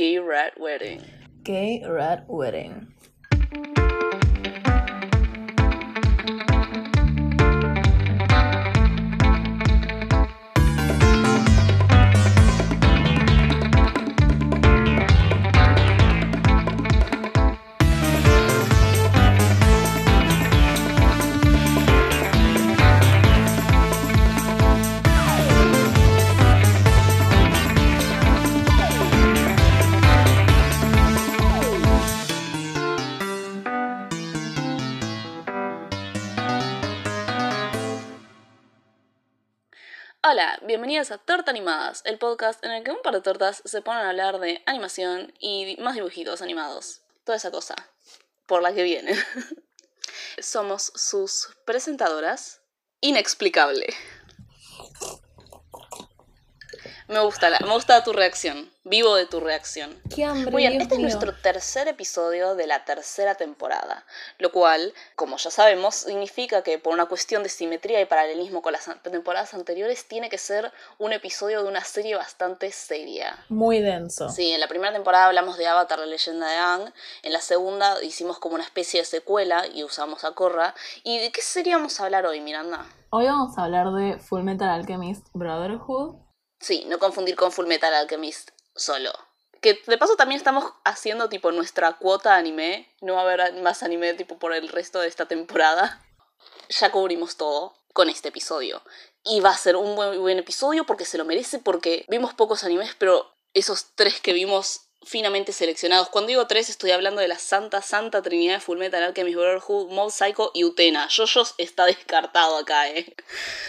Gay Red Wedding. Gay Red Wedding. Hola, bienvenidos a Torta Animadas, el podcast en el que un par de tortas se ponen a hablar de animación y más dibujitos animados. Toda esa cosa. Por la que viene. Somos sus presentadoras. Inexplicable. Me gusta, la- me gusta tu reacción. Vivo de tu reacción. Qué hambre. Muy bien, Dios este es nuestro tercer episodio de la tercera temporada, lo cual, como ya sabemos, significa que por una cuestión de simetría y paralelismo con las temporadas anteriores, tiene que ser un episodio de una serie bastante seria. Muy denso. Sí, en la primera temporada hablamos de Avatar, la leyenda de Aang, en la segunda hicimos como una especie de secuela y usamos a Korra. ¿Y de qué serie vamos a hablar hoy, Miranda? Hoy vamos a hablar de Full Metal Alchemist Brotherhood. Sí, no confundir con Full Metal Alchemist solo. Que de paso también estamos haciendo tipo nuestra cuota anime. No va a haber más anime tipo por el resto de esta temporada. Ya cubrimos todo con este episodio. Y va a ser un muy buen episodio porque se lo merece, porque vimos pocos animes, pero esos tres que vimos finamente seleccionados. Cuando digo tres, estoy hablando de la santa, santa trinidad de Fullmetal Alchemist Brotherhood, Mob Psycho y Utena. Jojo's está descartado acá, eh.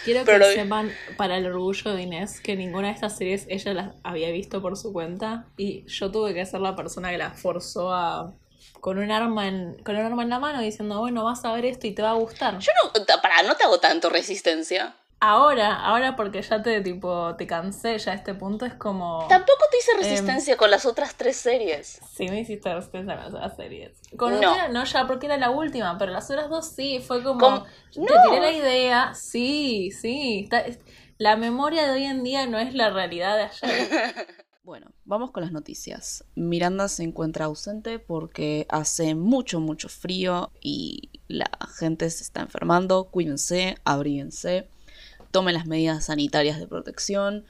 Quiero Pero- que sepan, para el orgullo de Inés, que ninguna de estas series ella las había visto por su cuenta. Y yo tuve que ser la persona que la forzó a. con un arma en. con un arma en la mano diciendo, bueno, vas a ver esto y te va a gustar. Yo no, para, no te hago tanto resistencia. Ahora, ahora porque ya te tipo te cansé, ya a este punto es como. Tampoco te Em, hice resistencia con las otras tres series. Sí, me hiciste resistencia con las otras series. Con No. No, ya porque era la última, pero las otras dos sí, fue como. Com- Te No. tiré la idea, sí, sí. está- es- la memoria de hoy en día no es la realidad de ayer. Bueno, vamos con las noticias. Miranda se encuentra ausente porque hace mucho, mucho frío y la gente se está enfermando. Cuídense, abríguense, tomen las medidas sanitarias de protección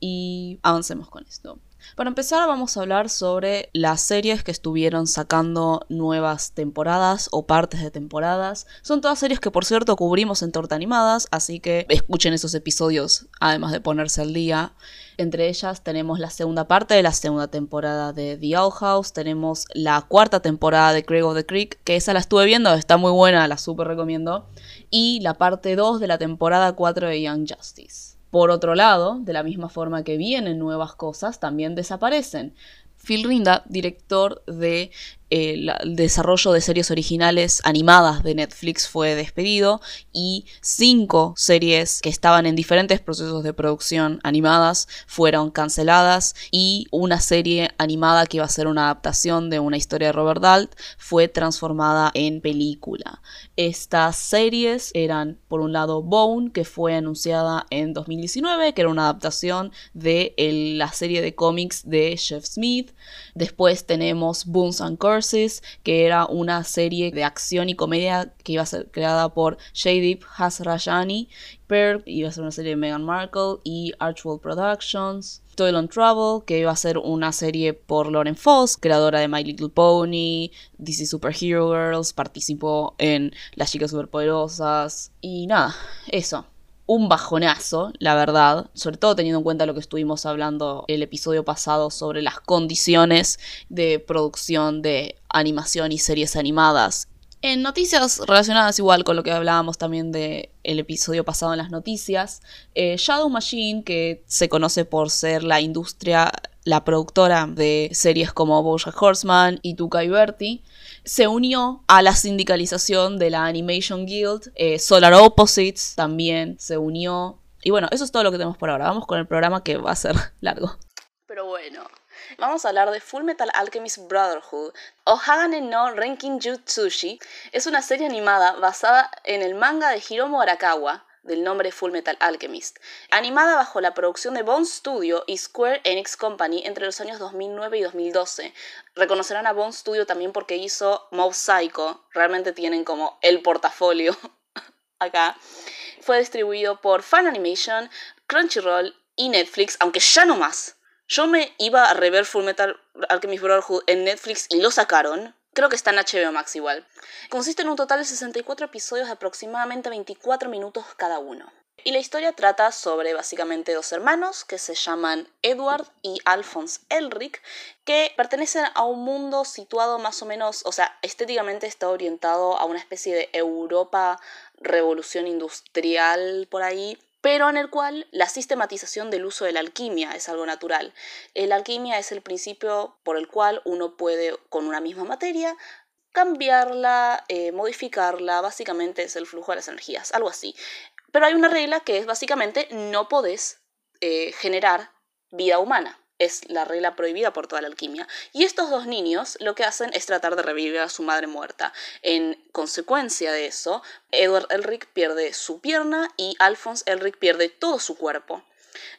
y avancemos con esto. Para empezar vamos a hablar sobre las series que estuvieron sacando nuevas temporadas o partes de temporadas. Son todas series que por cierto cubrimos en Torta Animadas, así que escuchen esos episodios además de ponerse al día. Entre ellas tenemos la segunda parte de la segunda temporada de The Owl House, tenemos la cuarta temporada de Craig of the Creek, que esa la estuve viendo, está muy buena, la súper recomiendo, y la parte 2 de la temporada 4 de Young Justice. Por otro lado, de la misma forma que vienen nuevas cosas, también desaparecen. Phil Rinda, director de el desarrollo de series originales animadas de Netflix, fue despedido y cinco series que estaban en diferentes procesos de producción animadas fueron canceladas y una serie animada que iba a ser una adaptación de una historia de Robert Dalt fue transformada en película. Estas series eran, por un lado, Bone, que fue anunciada en 2019, que era una adaptación de la serie de cómics de Jeff Smith. Después tenemos Boons and Que era una serie de acción y comedia que iba a ser creada por Jadip Hasrajani. Pearl iba a ser una serie de Meghan Markle y Archwell Productions. Toil on Trouble, que iba a ser una serie por Lauren Foss, creadora de My Little Pony, DC Superhero Girls, participó en Las Chicas Superpoderosas. Y nada, eso un bajonazo, la verdad, sobre todo teniendo en cuenta lo que estuvimos hablando el episodio pasado sobre las condiciones de producción de animación y series animadas. En noticias relacionadas igual con lo que hablábamos también del el episodio pasado en las noticias, eh, Shadow Machine, que se conoce por ser la industria, la productora de series como Bojack Horseman y Tuca y Bertie, se unió a la sindicalización de la Animation Guild. eh, Solar Opposites también se unió. Y bueno, eso es todo lo que tenemos por ahora. Vamos con el programa que va a ser largo. Pero bueno, vamos a hablar de Full Metal Alchemist Brotherhood. Ohagane no Renkin Jutsushi es una serie animada basada en el manga de Hiromu Arakawa, del nombre Full Metal Alchemist, animada bajo la producción de Bone Studio y Square Enix Company entre los años 2009 y 2012. Reconocerán a Bone Studio también porque hizo Mob Psycho, realmente tienen como el portafolio acá. Fue distribuido por Fan Animation, Crunchyroll y Netflix, aunque ya no más. Yo me iba a rever Full Metal Alchemist Brotherhood en Netflix y lo sacaron. Creo que está en HBO Max igual. Consiste en un total de 64 episodios de aproximadamente 24 minutos cada uno. Y la historia trata sobre básicamente dos hermanos que se llaman Edward y Alphonse Elric, que pertenecen a un mundo situado más o menos, o sea, estéticamente está orientado a una especie de Europa revolución industrial por ahí, pero en el cual la sistematización del uso de la alquimia es algo natural. La alquimia es el principio por el cual uno puede, con una misma materia, cambiarla, eh, modificarla, básicamente es el flujo de las energías, algo así. Pero hay una regla que es básicamente no podés eh, generar vida humana es la regla prohibida por toda la alquimia. Y estos dos niños lo que hacen es tratar de revivir a su madre muerta. En consecuencia de eso, Edward Elric pierde su pierna y Alphonse Elric pierde todo su cuerpo.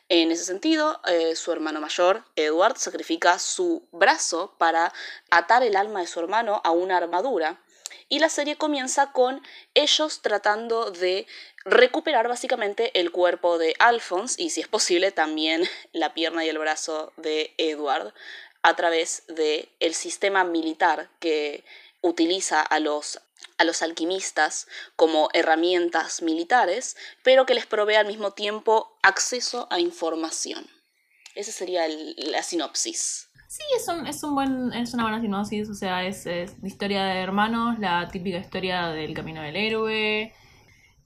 En ese sentido, eh, su hermano mayor, Edward, sacrifica su brazo para atar el alma de su hermano a una armadura. Y la serie comienza con ellos tratando de recuperar básicamente el cuerpo de Alphonse y si es posible también la pierna y el brazo de Edward a través del el sistema militar que utiliza a los, a los alquimistas como herramientas militares, pero que les provee al mismo tiempo acceso a información. Esa sería la sinopsis. Sí, es, un, es, un buen, es una buena sinopsis, o sea, es, es historia de hermanos, la típica historia del camino del héroe,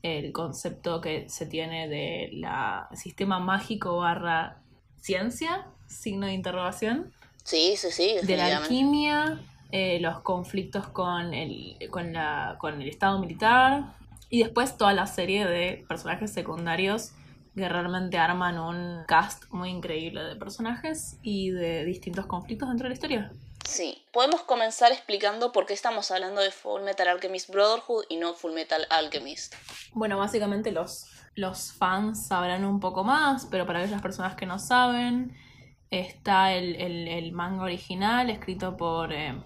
el concepto que se tiene de la sistema mágico barra ciencia, signo de interrogación. Sí, sí, sí. De la alquimia, eh, los conflictos con el, con, la, con el Estado militar y después toda la serie de personajes secundarios que realmente arman un cast muy increíble de personajes y de distintos conflictos dentro de la historia. Sí, podemos comenzar explicando por qué estamos hablando de Full Metal Alchemist Brotherhood y no Full Metal Alchemist. Bueno, básicamente los, los fans sabrán un poco más, pero para aquellas personas que no saben, está el, manga original escrito por, eh,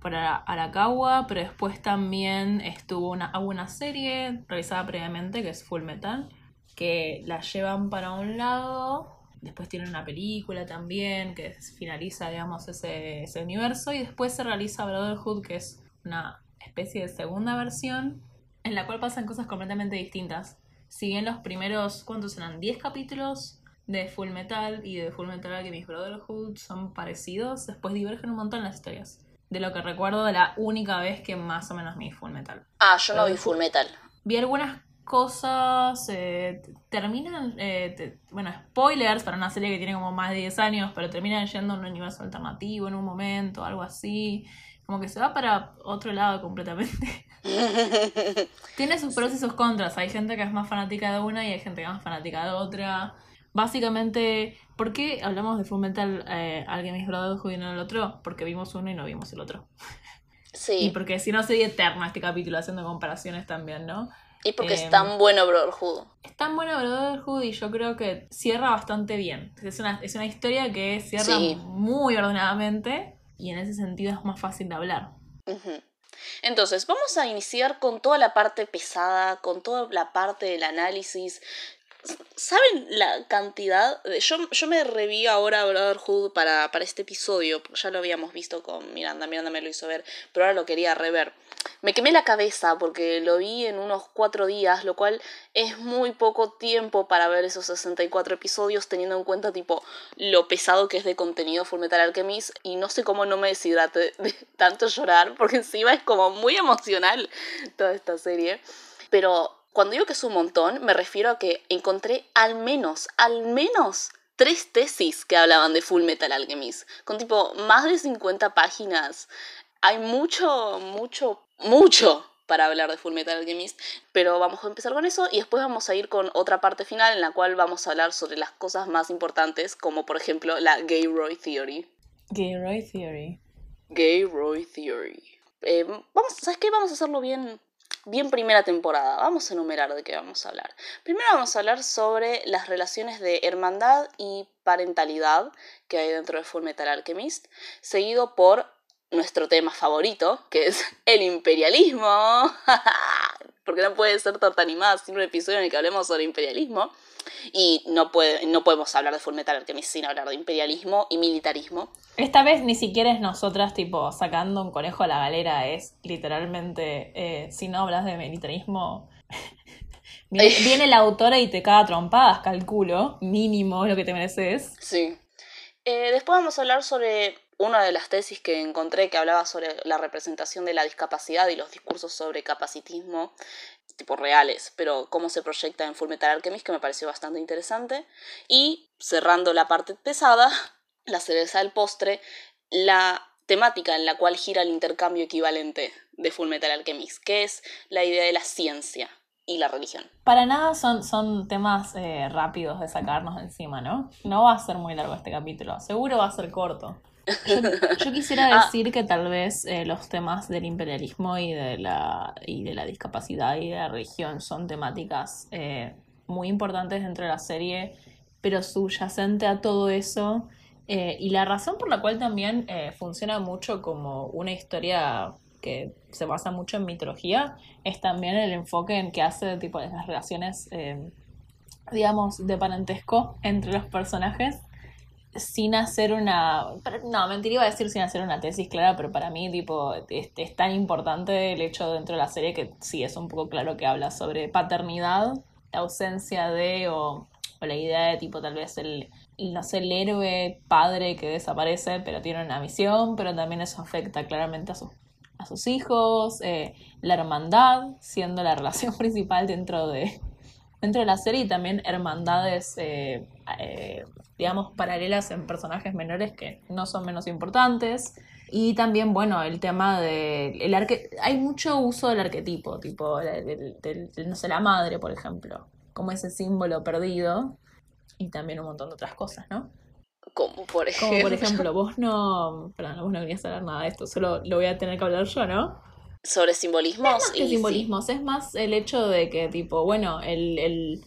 por Arakawa, pero después también estuvo una, una serie realizada previamente que es Full Metal, que la llevan para un lado Después tiene una película también que finaliza, digamos, ese, ese universo. Y después se realiza Brotherhood, que es una especie de segunda versión en la cual pasan cosas completamente distintas. Si bien los primeros, ¿cuántos eran? 10 capítulos de Full Metal y de Full Metal Alchemist Brotherhood son parecidos, después divergen un montón las historias. De lo que recuerdo de la única vez que más o menos vi Full Metal. Ah, yo no vi Full Metal. Vi algunas cosas eh, terminan, eh, bueno, spoilers para una serie que tiene como más de 10 años, pero terminan yendo a un universo alternativo en un momento, algo así. Como que se va para otro lado completamente. tiene sus pros y sus contras. Hay gente que es más fanática de una y hay gente que es más fanática de otra. Básicamente, ¿por qué hablamos de Fullmetal eh, Alchemist Brotherhood y no el otro? Porque vimos uno y no vimos el otro. Sí. Y porque si no sería eterno este capítulo haciendo comparaciones también, ¿no? Y porque es em, tan bueno Brotherhood. Es tan bueno Brotherhood y yo creo que cierra bastante bien. Es una, es una historia que cierra muy ordenadamente y en ese sentido es más fácil de hablar. Entonces, vamos a iniciar con toda la parte pesada, con toda la parte del análisis. ¿Saben la cantidad? Yo, yo me reví ahora Brotherhood para, para este episodio, ya lo habíamos visto con Miranda, Miranda me lo hizo ver, pero ahora lo quería rever me quemé la cabeza porque lo vi en unos cuatro días, lo cual es muy poco tiempo para ver esos 64 episodios, teniendo en cuenta tipo lo pesado que es de contenido Fullmetal Alchemist y no sé cómo no me deshidrate de tanto llorar, porque encima es como muy emocional toda esta serie. Pero cuando digo que es un montón, me refiero a que encontré al menos, al menos tres tesis que hablaban de Full Metal Alchemist, con tipo más de 50 páginas. Hay mucho, mucho mucho para hablar de Full Metal Alchemist, pero vamos a empezar con eso y después vamos a ir con otra parte final en la cual vamos a hablar sobre las cosas más importantes, como por ejemplo la Gay Roy Theory. Gay Roy Theory. Gay Roy Theory. Eh, vamos, ¿sabes qué? Vamos a hacerlo bien bien primera temporada. Vamos a enumerar de qué vamos a hablar. Primero vamos a hablar sobre las relaciones de hermandad y parentalidad que hay dentro de Full Metal Alchemist, seguido por nuestro tema favorito, que es el imperialismo. Porque no puede ser torta animada sin un episodio en el que hablemos sobre imperialismo. Y no, puede, no podemos hablar de Full Metal Alchemist sin hablar de imperialismo y militarismo. Esta vez ni siquiera es nosotras, tipo, sacando un conejo a la galera, es literalmente, eh, si no hablas de militarismo, viene, la autora y te caga trompadas, calculo, mínimo lo que te mereces. Sí. Eh, después vamos a hablar sobre una de las tesis que encontré que hablaba sobre la representación de la discapacidad y los discursos sobre capacitismo, tipo reales, pero cómo se proyecta en Fullmetal Alchemist, que me pareció bastante interesante. Y cerrando la parte pesada, la cereza del postre, la temática en la cual gira el intercambio equivalente de Fullmetal Alchemist, que es la idea de la ciencia y la religión. Para nada son, son temas eh, rápidos de sacarnos encima, ¿no? No va a ser muy largo este capítulo, seguro va a ser corto. Yo, quisiera ah. decir que tal vez eh, los temas del imperialismo y de, la, y de la discapacidad y de la religión son temáticas eh, muy importantes dentro de la serie, pero subyacente a todo eso. Eh, y la razón por la cual también funciona mucho como una historia que se basa mucho en mitología es también el enfoque en que hace tipo de las relaciones digamos de parentesco entre los personajes sin hacer una. No, mentira, iba a decir sin hacer una tesis clara, pero para mí, tipo, es, es, tan importante el hecho dentro de la serie que sí es un poco claro que habla sobre paternidad, la ausencia de, o, o la idea de, tipo, tal vez el, no sé, el héroe padre que desaparece, pero tiene una misión, pero también eso afecta claramente a sus, a sus hijos, eh, la hermandad, siendo la relación principal dentro de, dentro de la serie y también hermandades, eh, eh, digamos, paralelas en personajes menores que no son menos importantes. Y también, bueno, el tema de... El arque... Hay mucho uso del arquetipo, tipo, no sé, la madre, por ejemplo, como ese símbolo perdido. Y también un montón de otras cosas, ¿no? Como por ejemplo. Como por ejemplo, vos no. Perdón, vos no querías hablar nada de esto, solo lo voy a tener que hablar yo, ¿no? sobre simbolismos. Es más que simbolismos, es más el hecho de que, tipo, bueno, el, el,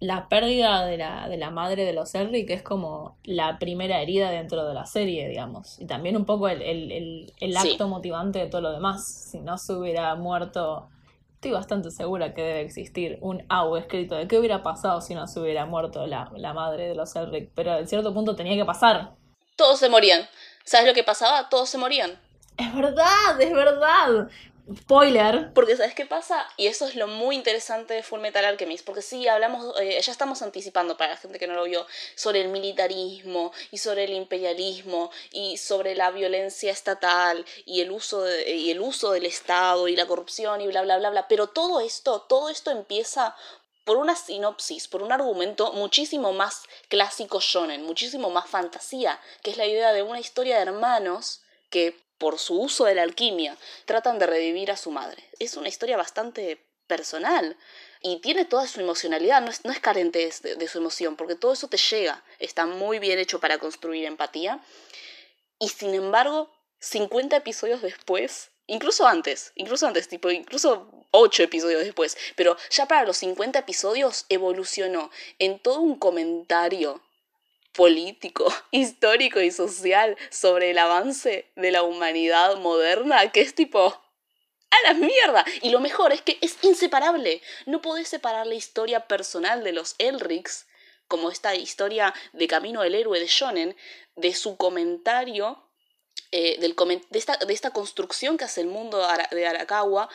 la pérdida de la, de la madre de los Elric es como la primera herida dentro de la serie, digamos. Y también un poco el, el, el acto motivante de todo lo demás. Si no se hubiera muerto, estoy bastante segura que debe existir un AU escrito de qué hubiera pasado si no se hubiera muerto la, la madre de los Elric. Pero en cierto punto tenía que pasar. Todos se morían. ¿Sabes lo que pasaba? Todos se morían. Es verdad, es verdad. Spoiler. Porque ¿sabes qué pasa? Y eso es lo muy interesante de Full Metal Alchemist, porque sí, hablamos, eh, ya estamos anticipando para la gente que no lo vio, sobre el militarismo y sobre el imperialismo y sobre la violencia estatal y el uso, de, y el uso del Estado y la corrupción y bla, bla, bla, bla. Pero todo esto, todo esto empieza por una sinopsis, por un argumento muchísimo más clásico shonen, muchísimo más fantasía, que es la idea de una historia de hermanos que por su uso de la alquimia, tratan de revivir a su madre. Es una historia bastante personal y tiene toda su emocionalidad, no es, no es carente de, su emoción, porque todo eso te llega, está muy bien hecho para construir empatía. Y sin embargo, 50 episodios después, incluso antes, incluso antes, tipo, incluso 8 episodios después, pero ya para los 50 episodios evolucionó en todo un comentario político, histórico y social sobre el avance de la humanidad moderna, que es tipo... ¡A la mierda! Y lo mejor es que es inseparable. No podés separar la historia personal de los Elrics, como esta historia de Camino del Héroe de Shonen, de su comentario, eh, del de, esta, de, esta, construcción que hace el mundo de Arakawa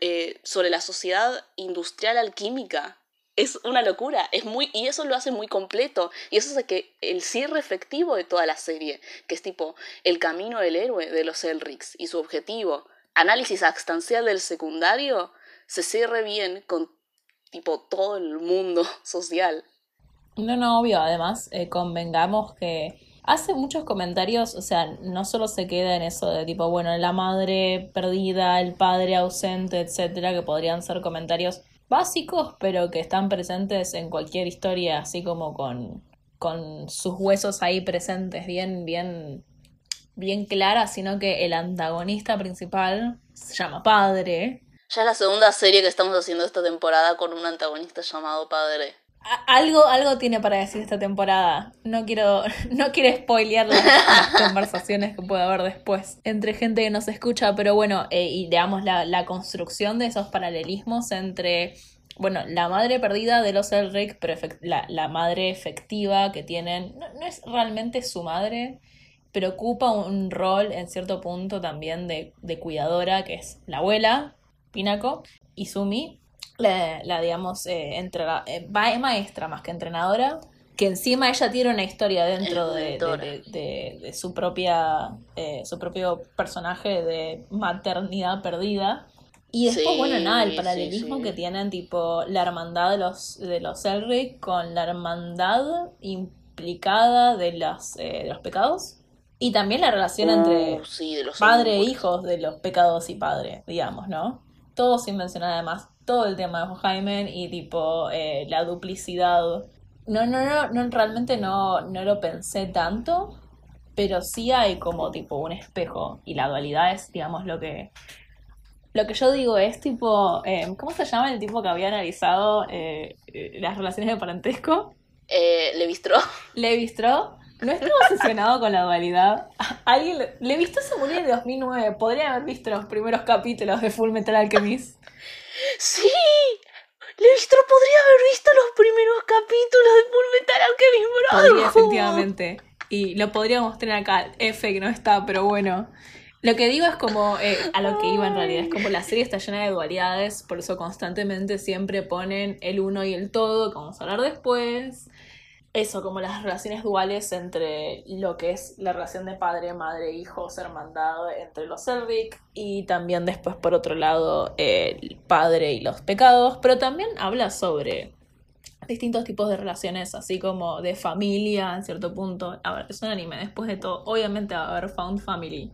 eh, sobre la sociedad industrial alquímica es una locura, es muy, y eso lo hace muy completo, y eso hace que el cierre efectivo de toda la serie, que es tipo el camino del héroe de los Elrics y su objetivo, análisis abstancial del secundario, se cierre bien con tipo todo el mundo social. No, no, obvio, además, eh, convengamos que hace muchos comentarios, o sea, no solo se queda en eso de tipo, bueno, la madre perdida, el padre ausente, etcétera, que podrían ser comentarios básicos, pero que están presentes en cualquier historia, así como con, con sus huesos ahí presentes, bien, bien, bien claras, sino que el antagonista principal se llama padre. Ya es la segunda serie que estamos haciendo esta temporada con un antagonista llamado Padre. Algo, algo tiene para decir esta temporada. No quiero, no quiero spoilear las, conversaciones que puede haber después entre gente que nos escucha, pero bueno, eh, y digamos la, la construcción de esos paralelismos entre bueno, la madre perdida de los Elric, pero la, la, madre efectiva que tienen, no, no, es realmente su madre, pero ocupa un rol en cierto punto también de, de cuidadora, que es la abuela, Pinako, y Sumi, la, la digamos, eh, entre, eh, maestra más que entrenadora, que encima ella tiene una historia dentro de, de, de, su propia eh, su propio personaje de maternidad perdida y después, bueno, nada, el paralelismo que tienen, tipo, la hermandad de los, de los Elric con la hermandad implicada de, las, eh, de los pecados. Y también la relación entre uh, padre e hijos de los pecados y padre, digamos, ¿no? Todo sin mencionar además todo el tema de Jaime y tipo eh, la duplicidad. No, no, no, no, realmente no, no lo pensé tanto, pero sí hay como tipo un espejo y la dualidad es, digamos, lo que lo que yo digo es tipo, eh, ¿cómo se llama el tipo que había analizado eh, eh, las relaciones de parentesco? Eh. Levistro. No estaba obsesionado con la dualidad. Alguien le, se murió en 2009. Podría haber visto los primeros capítulos de Full Metal Alchemist. Sí. Levistro podría haber visto los primeros capítulos de Full Metal Alchemist. Podría, efectivamente. Y lo podríamos tener acá. F que no está, pero bueno. Lo que digo es como, eh, a lo que iba en realidad, es como la serie está llena de dualidades, por eso constantemente siempre ponen el uno y el todo, que vamos a hablar después. Eso, como las relaciones duales entre lo que es la relación de padre, madre, hijos, hermandad entre los Elric y también después por otro lado el padre y los pecados, pero también habla sobre distintos tipos de relaciones, así como de familia en cierto punto. A ver, es un anime, después de todo, obviamente va a haber Found Family.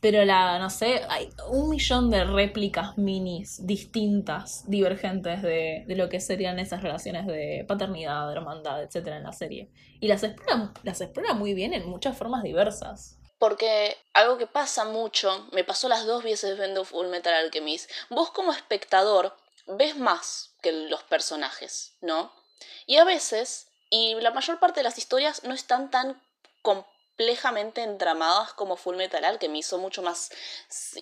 Pero la, no sé, hay un millón de réplicas minis distintas, divergentes de, de lo que serían esas relaciones de paternidad, de hermandad, etcétera, en la serie. Y las explora, las explora muy bien en muchas formas diversas. Porque algo que pasa mucho, me pasó las dos veces viendo Full Metal Alchemist, vos como espectador ves más que los personajes, ¿no? Y a veces, y la mayor parte de las historias no están tan complejamente entramadas como Full Metal Alchemist, son mucho más...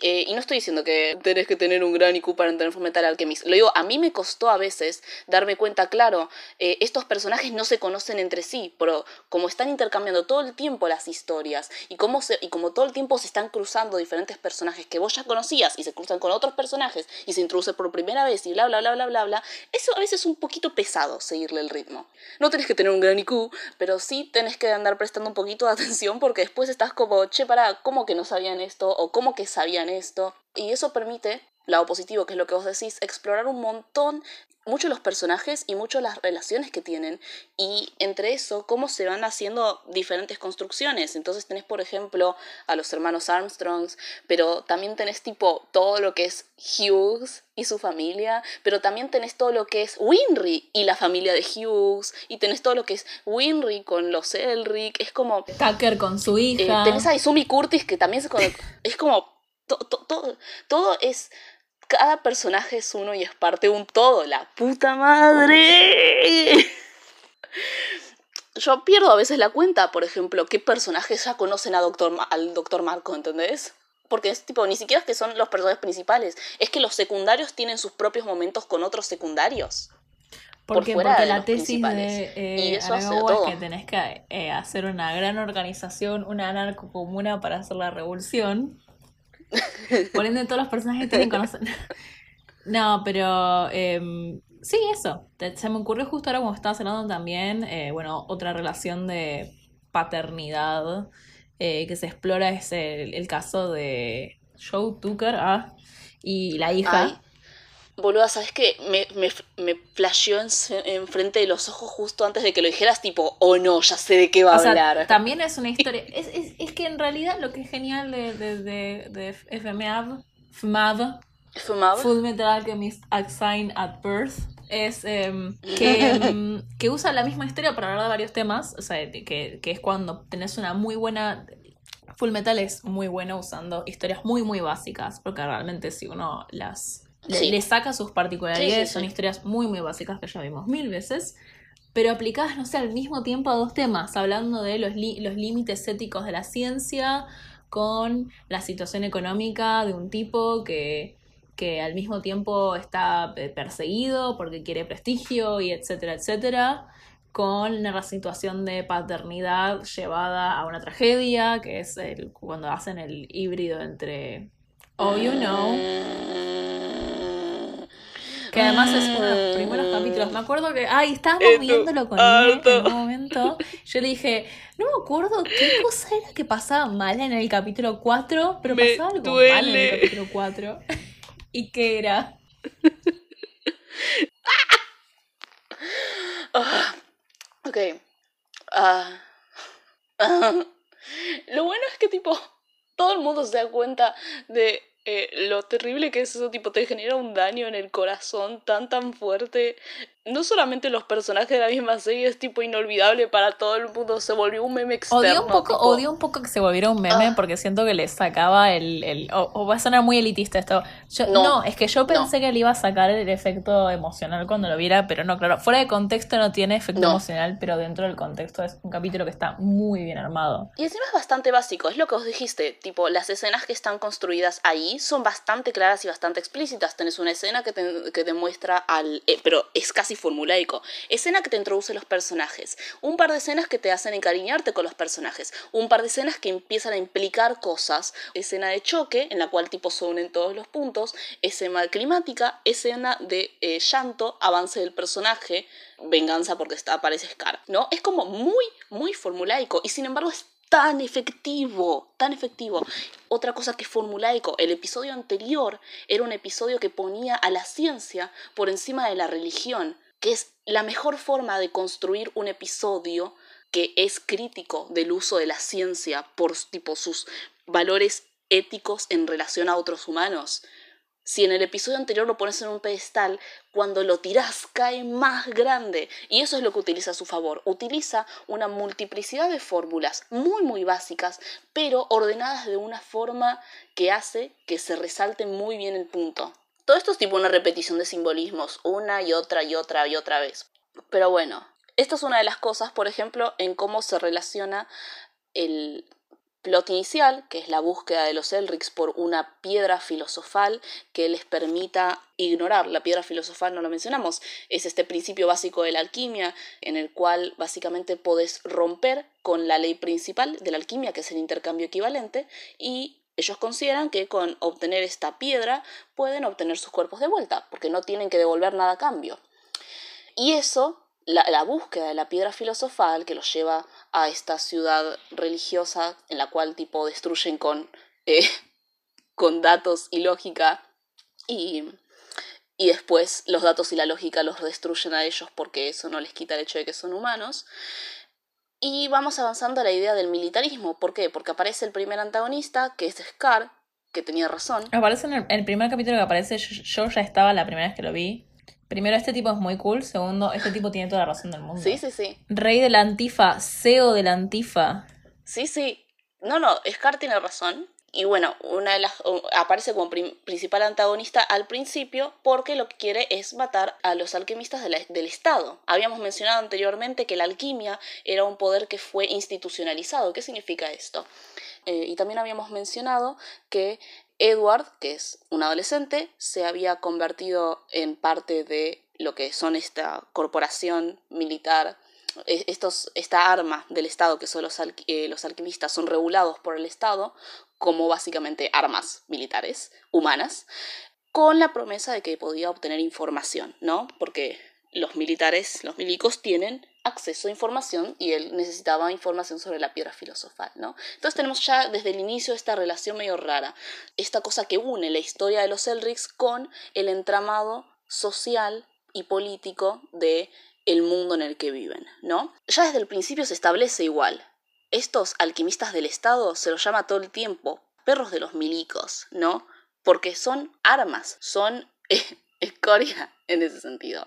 Eh, y no estoy diciendo que tenés que tener un gran IQ para entender Full Metal Alchemist, lo digo, a mí me costó a veces darme cuenta, claro, eh, estos personajes no se conocen entre sí, pero como están intercambiando todo el tiempo las historias y como, se, y como todo el tiempo se están cruzando diferentes personajes que vos ya conocías y se cruzan con otros personajes y se introducen por primera vez y bla bla bla bla bla bla, eso a veces es un poquito pesado seguirle el ritmo. No tenés que tener un gran IQ, pero sí tenés que andar prestando un poquito de atención porque después estás como, che, para, ¿cómo que no sabían esto? o ¿cómo que sabían esto? Y eso permite, lado positivo, que es lo que vos decís, explorar un montón, mucho los personajes y mucho las relaciones que tienen. Y entre eso, cómo se van haciendo diferentes construcciones. Entonces tenés, por ejemplo, a los hermanos Armstrongs, pero también tenés tipo todo lo que es Hughes y su familia, pero también tenés todo lo que es Winry y la familia de Hughes, y tenés todo lo que es Winry con los Elric, es como... Tucker con su hija. Eh, tenés a Izumi Curtis que también se... es como... todo, todo es cada personaje es uno y es parte de un todo. La puta madre. Yo pierdo a veces la cuenta, por ejemplo, qué personajes ya conocen a Doctor, al Doctor Marco, ¿entendés? Porque es tipo, ni siquiera es que son los personajes principales, es que los secundarios tienen sus propios momentos con otros secundarios. Porque, por porque la tesis de eh, y eso es que tenés que eh, hacer una gran organización, una comuna para hacer la revolución. Por ende, todos los personajes tienen conocer. No, pero em, sí, eso. Se me ocurrió justo ahora cuando estabas hablando también, eh, bueno, otra relación de paternidad eh, que se explora es el, caso de Joe Tucker ah, y la hija. Boluda, ¿sabes qué? Me, me, me flasheó enfrente de los ojos justo antes de que lo dijeras, tipo, oh no, ya sé de qué va a hablar. También es una historia. Es, es, es, que en realidad lo que es genial de, de, de, de FMAV, FMAV, Full Metal Alchemist Sign at Birth, es em, que, em, que usa la misma historia para hablar de varios temas. O sea, que, que es cuando tenés una muy buena Full Metal es muy bueno usando historias muy, muy básicas, porque realmente si uno las Le, Sí. le saca sus particularidades, Sí, sí, son historias muy, muy básicas que ya vimos mil veces, pero aplicadas, no sé, al mismo tiempo a dos temas, hablando de los, los límites éticos de la ciencia con la situación económica de un tipo que, que al mismo tiempo está eh, perseguido porque quiere prestigio y etcétera, etcétera, con la situación de paternidad llevada a una tragedia, que es el, cuando hacen el híbrido entre Oh, you know, que además es uno de los primeros capítulos. Me acuerdo que, ay, estábamos Esto, viéndolo con él en un momento. Yo le dije, no me acuerdo qué cosa era que pasaba mal en el capítulo 4, pero Me pasaba algo mal en el capítulo 4. ¿Y qué era? Ah, ok. Ah. Lo bueno es que, tipo, todo el mundo se da cuenta de eh, lo terrible que es eso, tipo, te genera un daño en el corazón tan, tan fuerte. No solamente los personajes de la misma serie es, tipo, inolvidable para todo el mundo, se volvió un meme externo. Odio un poco, tipo, odio un poco que se volviera un meme Ah. porque siento que le sacaba el. el o, va a sonar muy elitista esto. Yo- No. no, es que yo pensé que le iba a sacar el efecto emocional cuando lo viera, pero no, claro. Fuera de contexto no tiene efecto No. emocional, pero dentro del contexto es un capítulo que está muy bien armado. Y encima es bastante básico, es lo que os dijiste, tipo, las escenas que están construidas ahí son bastante claras y bastante explícitas. Tenés una escena que te, que te muestra al... eh, pero es casi formulaico. Escena que te introduce los personajes. Un par de escenas que te hacen encariñarte con los personajes. Un par de escenas que empiezan a implicar cosas. Escena de choque, en la cual tipo se unen todos los puntos. Escena climática, escena de eh, llanto, avance del personaje, venganza porque está, aparece Scar, ¿no? Es como muy, muy formulaico y sin embargo es tan efectivo, tan efectivo. Otra cosa que es formulaico, el episodio anterior era un episodio que ponía a la ciencia por encima de la religión, que es la mejor forma de construir un episodio que es crítico del uso de la ciencia por tipo sus valores éticos en relación a otros humanos. Si en el episodio anterior lo pones en un pedestal, cuando lo tirás cae más grande. Y eso es lo que utiliza a su favor. Utiliza una multiplicidad de fórmulas muy muy básicas, pero ordenadas de una forma que hace que se resalte muy bien el punto. Todo esto es tipo una repetición de simbolismos, una y otra y otra y otra vez. Pero bueno, esta es una de las cosas, por ejemplo, en cómo se relaciona el plot inicial, que es la búsqueda de los Elrics por una piedra filosofal que les permita ignorar. La piedra filosofal no lo mencionamos, es este principio básico de la alquimia en el cual básicamente podés romper con la ley principal de la alquimia, que es el intercambio equivalente, y ellos consideran que con obtener esta piedra pueden obtener sus cuerpos de vuelta, porque no tienen que devolver nada a cambio. Y eso, la, búsqueda de la piedra filosofal que los lleva a esta ciudad religiosa en la cual tipo destruyen con, eh, con datos y lógica y, y después los datos y la lógica los destruyen a ellos porque eso no les quita el hecho de que son humanos. Y vamos avanzando a la idea del militarismo. ¿Por qué? Porque aparece el primer antagonista, que es Scar, que tenía razón. Aparece en el, el primer capítulo que aparece, yo, yo, ya estaba la primera vez que lo vi. Primero, este tipo es muy cool. Segundo, este tipo tiene toda la razón del mundo. Sí, sí, sí. Rey de la Antifa, CEO de la Antifa. Sí, sí. No, no, Scar tiene razón. Y bueno, una de las aparece como principal antagonista al principio porque lo que quiere es matar a los alquimistas del Estado. Habíamos mencionado anteriormente que la alquimia era un poder que fue institucionalizado. ¿Qué significa esto? Eh, y también habíamos mencionado que Edward, que es un adolescente, se había convertido en parte de lo que son esta corporación militar estos, esta arma del Estado, que son los, eh, los, alquimistas, son regulados por el Estado como básicamente armas militares humanas, con la promesa de que podía obtener información, ¿no? Porque los militares, los milicos tienen acceso a información y él necesitaba información sobre la piedra filosofal, ¿no? Entonces tenemos ya desde el inicio esta relación medio rara, esta cosa que une la historia de los Elrics con el entramado social y político de el mundo en el que viven, ¿no? Ya desde el principio se establece igual. Estos alquimistas del Estado se los llama todo el tiempo perros de los milicos, ¿no? Porque son armas, son eh, escoria en ese sentido.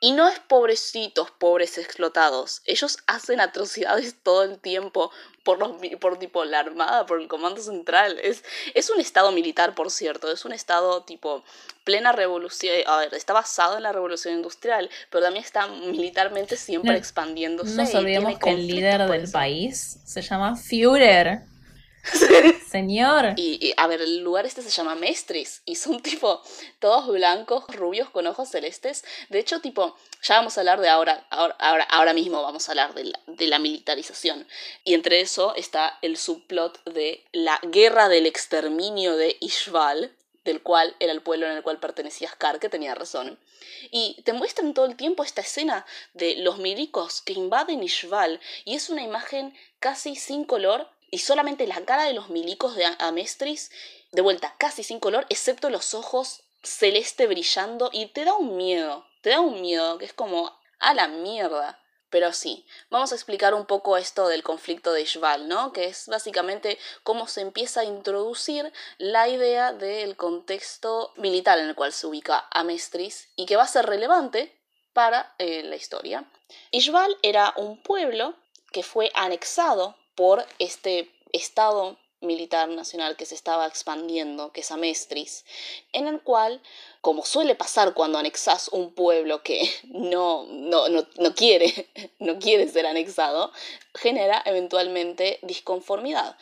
Y no es pobrecitos, pobres explotados. Ellos hacen atrocidades todo el tiempo por, los, por tipo la Armada, por el Comando Central. Es, es un estado militar, por cierto, es un estado tipo plena revolución, a ver, está basado en la revolución industrial, pero también está militarmente siempre expandiéndose. No olvidemos que el líder del país se llama Führer. Señor. Y, a ver, el lugar este se llama Mestris y son tipo todos blancos, rubios con ojos celestes. De hecho, tipo, ya vamos a hablar de ahora, ahora, ahora, ahora mismo vamos a hablar de la, de la militarización. Y entre eso está el subplot de la guerra del exterminio de Ishval, del cual era el pueblo en el cual pertenecía Scar, que tenía razón. Y te muestran todo el tiempo esta escena de los milicos que invaden Ishval, y es una imagen casi sin color, y solamente la cara de los milicos de Amestris, de vuelta, casi sin color, excepto los ojos celeste brillando, y te da un miedo, te da un miedo, que es como, a la mierda. Pero sí, vamos a explicar un poco esto del conflicto de Ishval, ¿no? Que es básicamente cómo se empieza a introducir la idea del contexto militar en el cual se ubica Amestris y que va a ser relevante para eh, la historia. Ishval era un pueblo que fue anexado por este Estado militar nacional que se estaba expandiendo, que es Amestris, en el cual, como suele pasar cuando anexas un pueblo que no, no, no, no quiere, no quiere ser anexado, genera eventualmente disconformidad.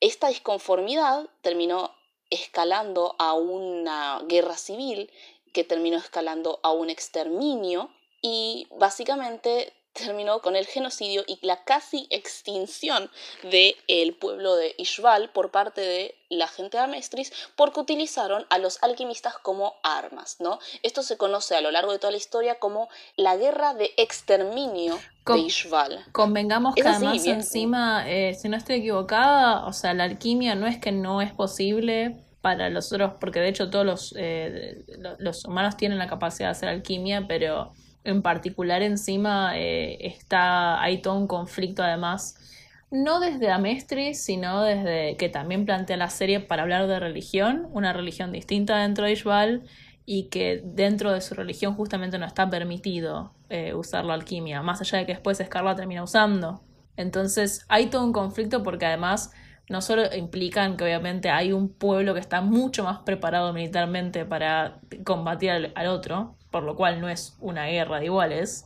Esta disconformidad terminó escalando a una guerra civil que terminó escalando a un exterminio y básicamente terminó con el genocidio y la casi extinción del pueblo de Ishval por parte de la gente de Amestris porque utilizaron a los alquimistas como armas, ¿no? Esto se conoce a lo largo de toda la historia como la guerra de exterminio de Ishval. Convengamos que además encima, eh, si no estoy equivocada, o sea, la alquimia no es que no es posible para los otros, porque de hecho todos los, eh, los humanos tienen la capacidad de hacer alquimia, pero en particular encima eh, está, hay todo un conflicto además, no desde Amestris, sino desde que también plantea la serie para hablar de religión, una religión distinta dentro de Ishbal y que dentro de su religión justamente no está permitido eh, usar la alquimia, más allá de que después Scarla termina usando. Entonces hay todo un conflicto porque además no solo implican que obviamente hay un pueblo que está mucho más preparado militarmente para combatir al otro, por lo cual no es una guerra de iguales,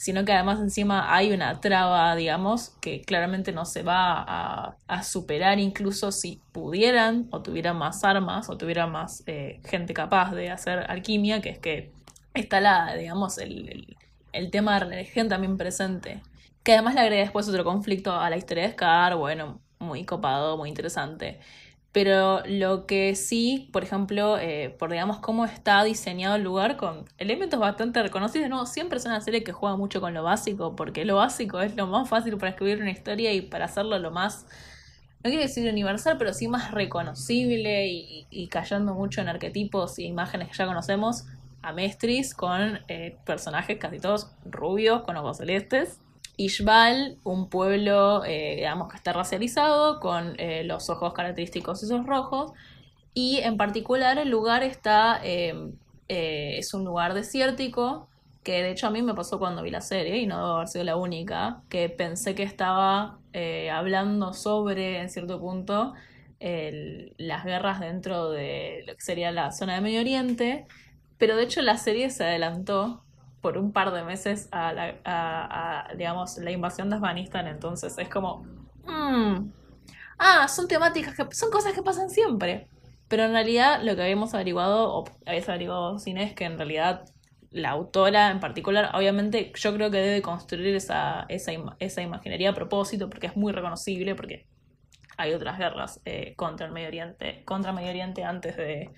sino que además encima hay una traba, digamos, que claramente no se va a, superar incluso si pudieran o tuvieran más armas o tuvieran más eh, gente capaz de hacer alquimia, que es que está la, digamos, el, el, tema de la religión también presente. Que además le agrega después otro conflicto a la historia de Scar, bueno, muy copado, muy interesante. Pero lo que sí, por ejemplo, eh, por digamos cómo está diseñado el lugar con elementos bastante reconocidos, no, siempre es una serie que juega mucho con lo básico, porque lo básico es lo más fácil para escribir una historia y para hacerlo lo más, no quiero decir universal, pero sí más reconocible y, cayendo mucho en arquetipos y imágenes que ya conocemos, a Mestris con eh, personajes casi todos rubios, con ojos celestes Ishbal, un pueblo, eh, digamos, que está racializado, con eh, los ojos característicos esos rojos, y en particular el lugar está, em, eh, es un lugar desértico, que de hecho a mí me pasó cuando vi la serie, y no debo haber sido la única, que pensé que estaba hablando sobre, en cierto punto, las guerras dentro de lo que sería la zona de Medio Oriente, pero de hecho la serie se adelantó por un par de meses a la, digamos, la invasión de Afganistán. Entonces es como, mm, ah, son temáticas que son cosas que pasan siempre. Pero en realidad lo que habíamos averiguado, o habías averiguado sin es que en realidad la autora en particular, obviamente yo creo que debe construir esa, esa, esa imaginería a propósito porque es muy reconocible, porque hay otras guerras eh, contra el Medio Oriente, contra Medio Oriente antes de,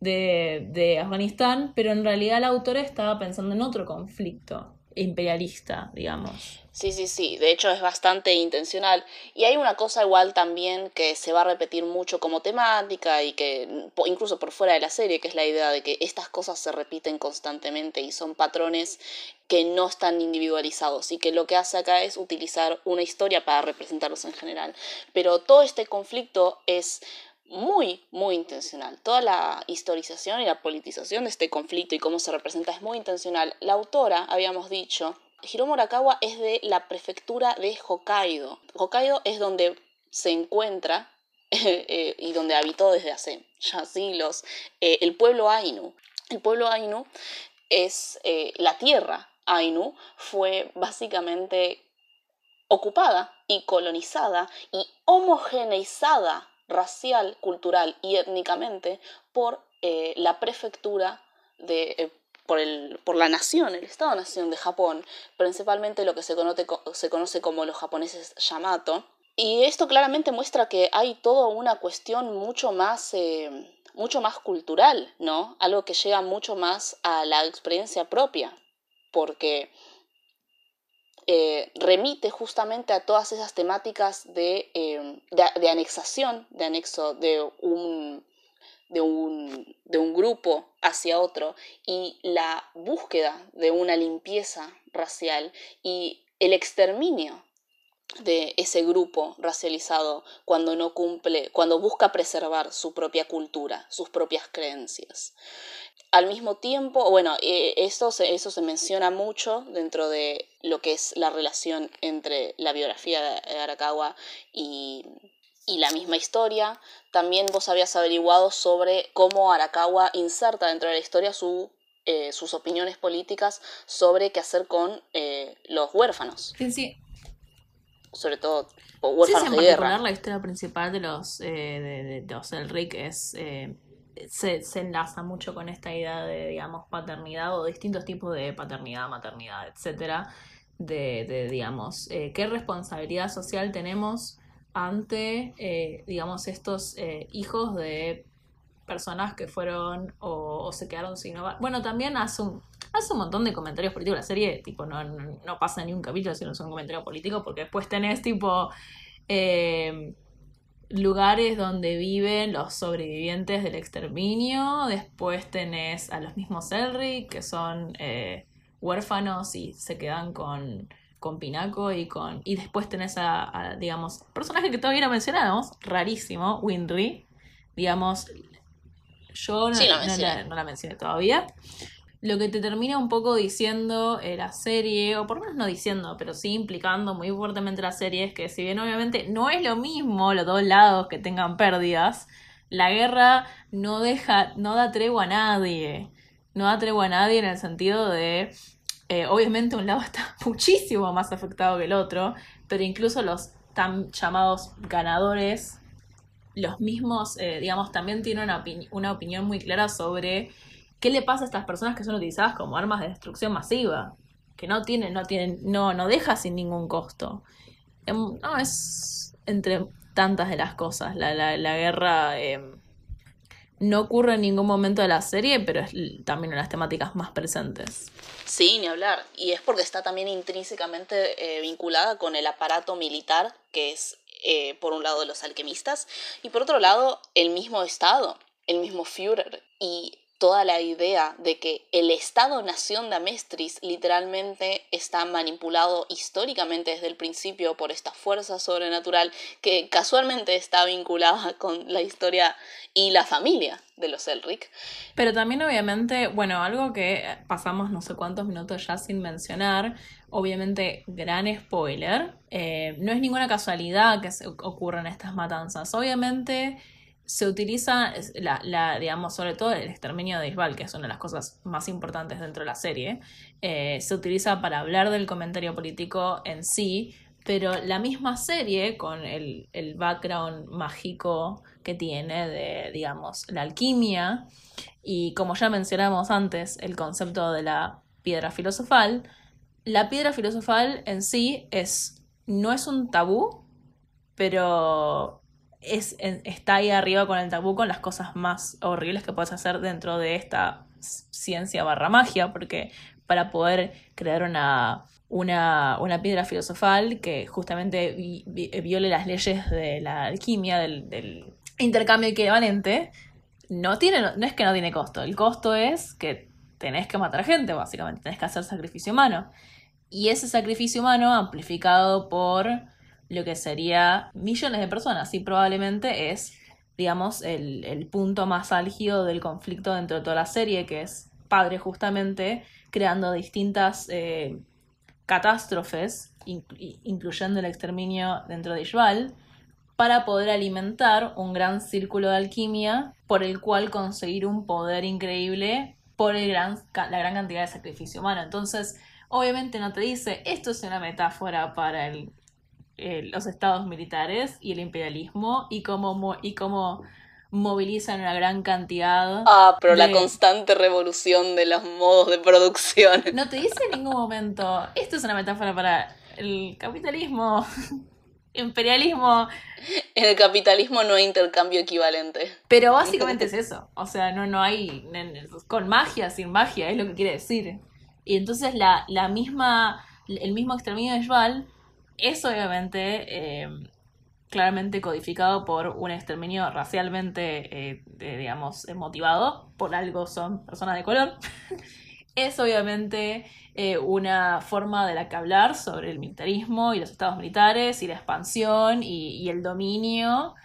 de, de Afganistán, pero en realidad la autora estaba pensando en otro conflicto imperialista, digamos. Sí, sí, sí, de hecho es bastante intencional. Y hay una cosa igual también que se va a repetir mucho como temática y que incluso por fuera de la serie, que es la idea de que estas cosas se repiten constantemente y son patrones que no están individualizados y que lo que hace acá es utilizar una historia para representarlos en general. Pero todo este conflicto es muy, muy intencional. Toda la historización y la politización de este conflicto y cómo se representa es muy intencional. La autora, habíamos dicho, Hiromu Arakawa es de la prefectura de Hokkaido. Hokkaido es donde se encuentra eh, y donde habitó desde hace ya siglos eh, el pueblo Ainu. El pueblo Ainu es eh, la tierra Ainu, fue básicamente ocupada y colonizada y homogeneizada racial, cultural y étnicamente por la prefectura de, por, el, por la nación, el Estado-nación de Japón, principalmente lo que se conoce, se conoce como los japoneses Yamato. Y esto claramente muestra que hay toda una cuestión mucho más, eh, mucho más cultural, ¿no? Algo que llega mucho más a la experiencia propia, porque eh, remite justamente a todas esas temáticas de, eh, de, anexación, de anexo de un, de un, de un grupo hacia otro y la búsqueda de una limpieza racial y el exterminio de ese grupo racializado cuando no cumple, cuando busca preservar su propia cultura, sus propias creencias. Al mismo tiempo, bueno, eh, eso, se, eso se menciona mucho dentro de lo que es la relación entre la biografía de Arakawa y, y la misma historia. También vos habías averiguado sobre cómo Arakawa inserta dentro de la historia eh, sus opiniones políticas sobre qué hacer con eh, los huérfanos. Sí, sí. Sobre todo huérfanos sí, sí, en de guerra. la historia principal de los, eh, de, de, Elric es... Se, se, enlaza mucho con esta idea de, digamos, paternidad o distintos tipos de paternidad, maternidad, etcétera, de, de digamos, qué responsabilidad social tenemos ante, eh, digamos, estos eh, hijos de personas que fueron o, se quedaron sin hogar. Bueno, también hace un, hace un montón de comentarios políticos. La serie, tipo, no, no, pasa ni un capítulo si no es un comentario político, porque después tenés, tipo, eh, lugares donde viven los sobrevivientes del exterminio. Después tenés a los mismos Elric, que son huérfanos y se quedan con con Pinaco y con. Y después tenés a, digamos, personaje que todavía no mencionamos, rarísimo, Winry. Digamos, yo no, la, mencioné todavía. Lo que te termina un poco diciendo eh, la serie, o por lo menos no diciendo, pero sí implicando muy fuertemente la serie, es que si bien obviamente no es lo mismo los dos lados que tengan pérdidas, la guerra no deja, no da tregua a nadie. No da tregua a nadie en el sentido de eh, obviamente un lado está muchísimo más afectado que el otro, pero incluso los tan llamados ganadores, los mismos, eh, digamos, también tienen una, opinión muy clara sobre qué le pasa a estas personas que son utilizadas como armas de destrucción masiva, que no tienen, no tienen, no, no deja sin ningún costo. Em, no, es entre tantas de las cosas. La, la, la guerra em, no ocurre en ningún momento de la serie, pero es también una de las temáticas más presentes. Sí, ni hablar. Y es porque está también intrínsecamente eh, vinculada con el aparato militar, que es eh, por un lado los alquimistas, y por otro lado el mismo Estado, el mismo Führer. Y toda la idea de que el Estado-nación de Amestris literalmente está manipulado históricamente desde el principio por esta fuerza sobrenatural que casualmente está vinculada con la historia y la familia de los Elric. Pero también obviamente, bueno, algo que pasamos no sé cuántos minutos ya sin mencionar, obviamente gran spoiler, eh, no es ninguna casualidad que se ocurran estas matanzas, obviamente se utiliza, la, digamos, sobre todo el exterminio de Isbal, que es una de las cosas más importantes dentro de la serie, eh, se utiliza para hablar del comentario político en sí, pero la misma serie, con el, el background mágico que tiene de, digamos, la alquimia, y como ya mencionamos antes, el concepto de la piedra filosofal, la piedra filosofal en sí es, no es un tabú, pero es, está ahí arriba con el tabú, con las cosas más horribles que puedes hacer dentro de esta ciencia barra magia, porque para poder crear una, una, una piedra filosofal que justamente viole las leyes de la alquimia, del, intercambio equivalente, no, tiene, no es que no tiene costo, el costo es que tenés que matar gente, básicamente, tenés que hacer sacrificio humano. Y ese sacrificio humano amplificado por lo que sería millones de personas y probablemente es, digamos, el, punto más álgido del conflicto dentro de toda la serie, que es padre justamente creando distintas eh, catástrofes, incluyendo el exterminio dentro de Ishbal, para poder alimentar un gran círculo de alquimia por el cual conseguir un poder increíble por el gran, la gran cantidad de sacrificio humano. Entonces, obviamente no te dice, esto es una metáfora para el, los estados militares y el imperialismo y cómo, y cómo movilizan una gran cantidad. Ah, pero la constante revolución de los modos de producción. No te dice en ningún momento, esto es una metáfora para el capitalismo, imperialismo. En el capitalismo no hay intercambio equivalente. Pero básicamente es eso. O sea, no, no hay. Con magia, sin magia, es lo que quiere decir. Y entonces la, la misma. El mismo exterminio Jval es obviamente. Eh, claramente codificado por un exterminio racialmente, eh, digamos, motivado, por algo son personas de color, es obviamente eh, una forma de la que hablar sobre el militarismo y los estados militares y la expansión y el dominio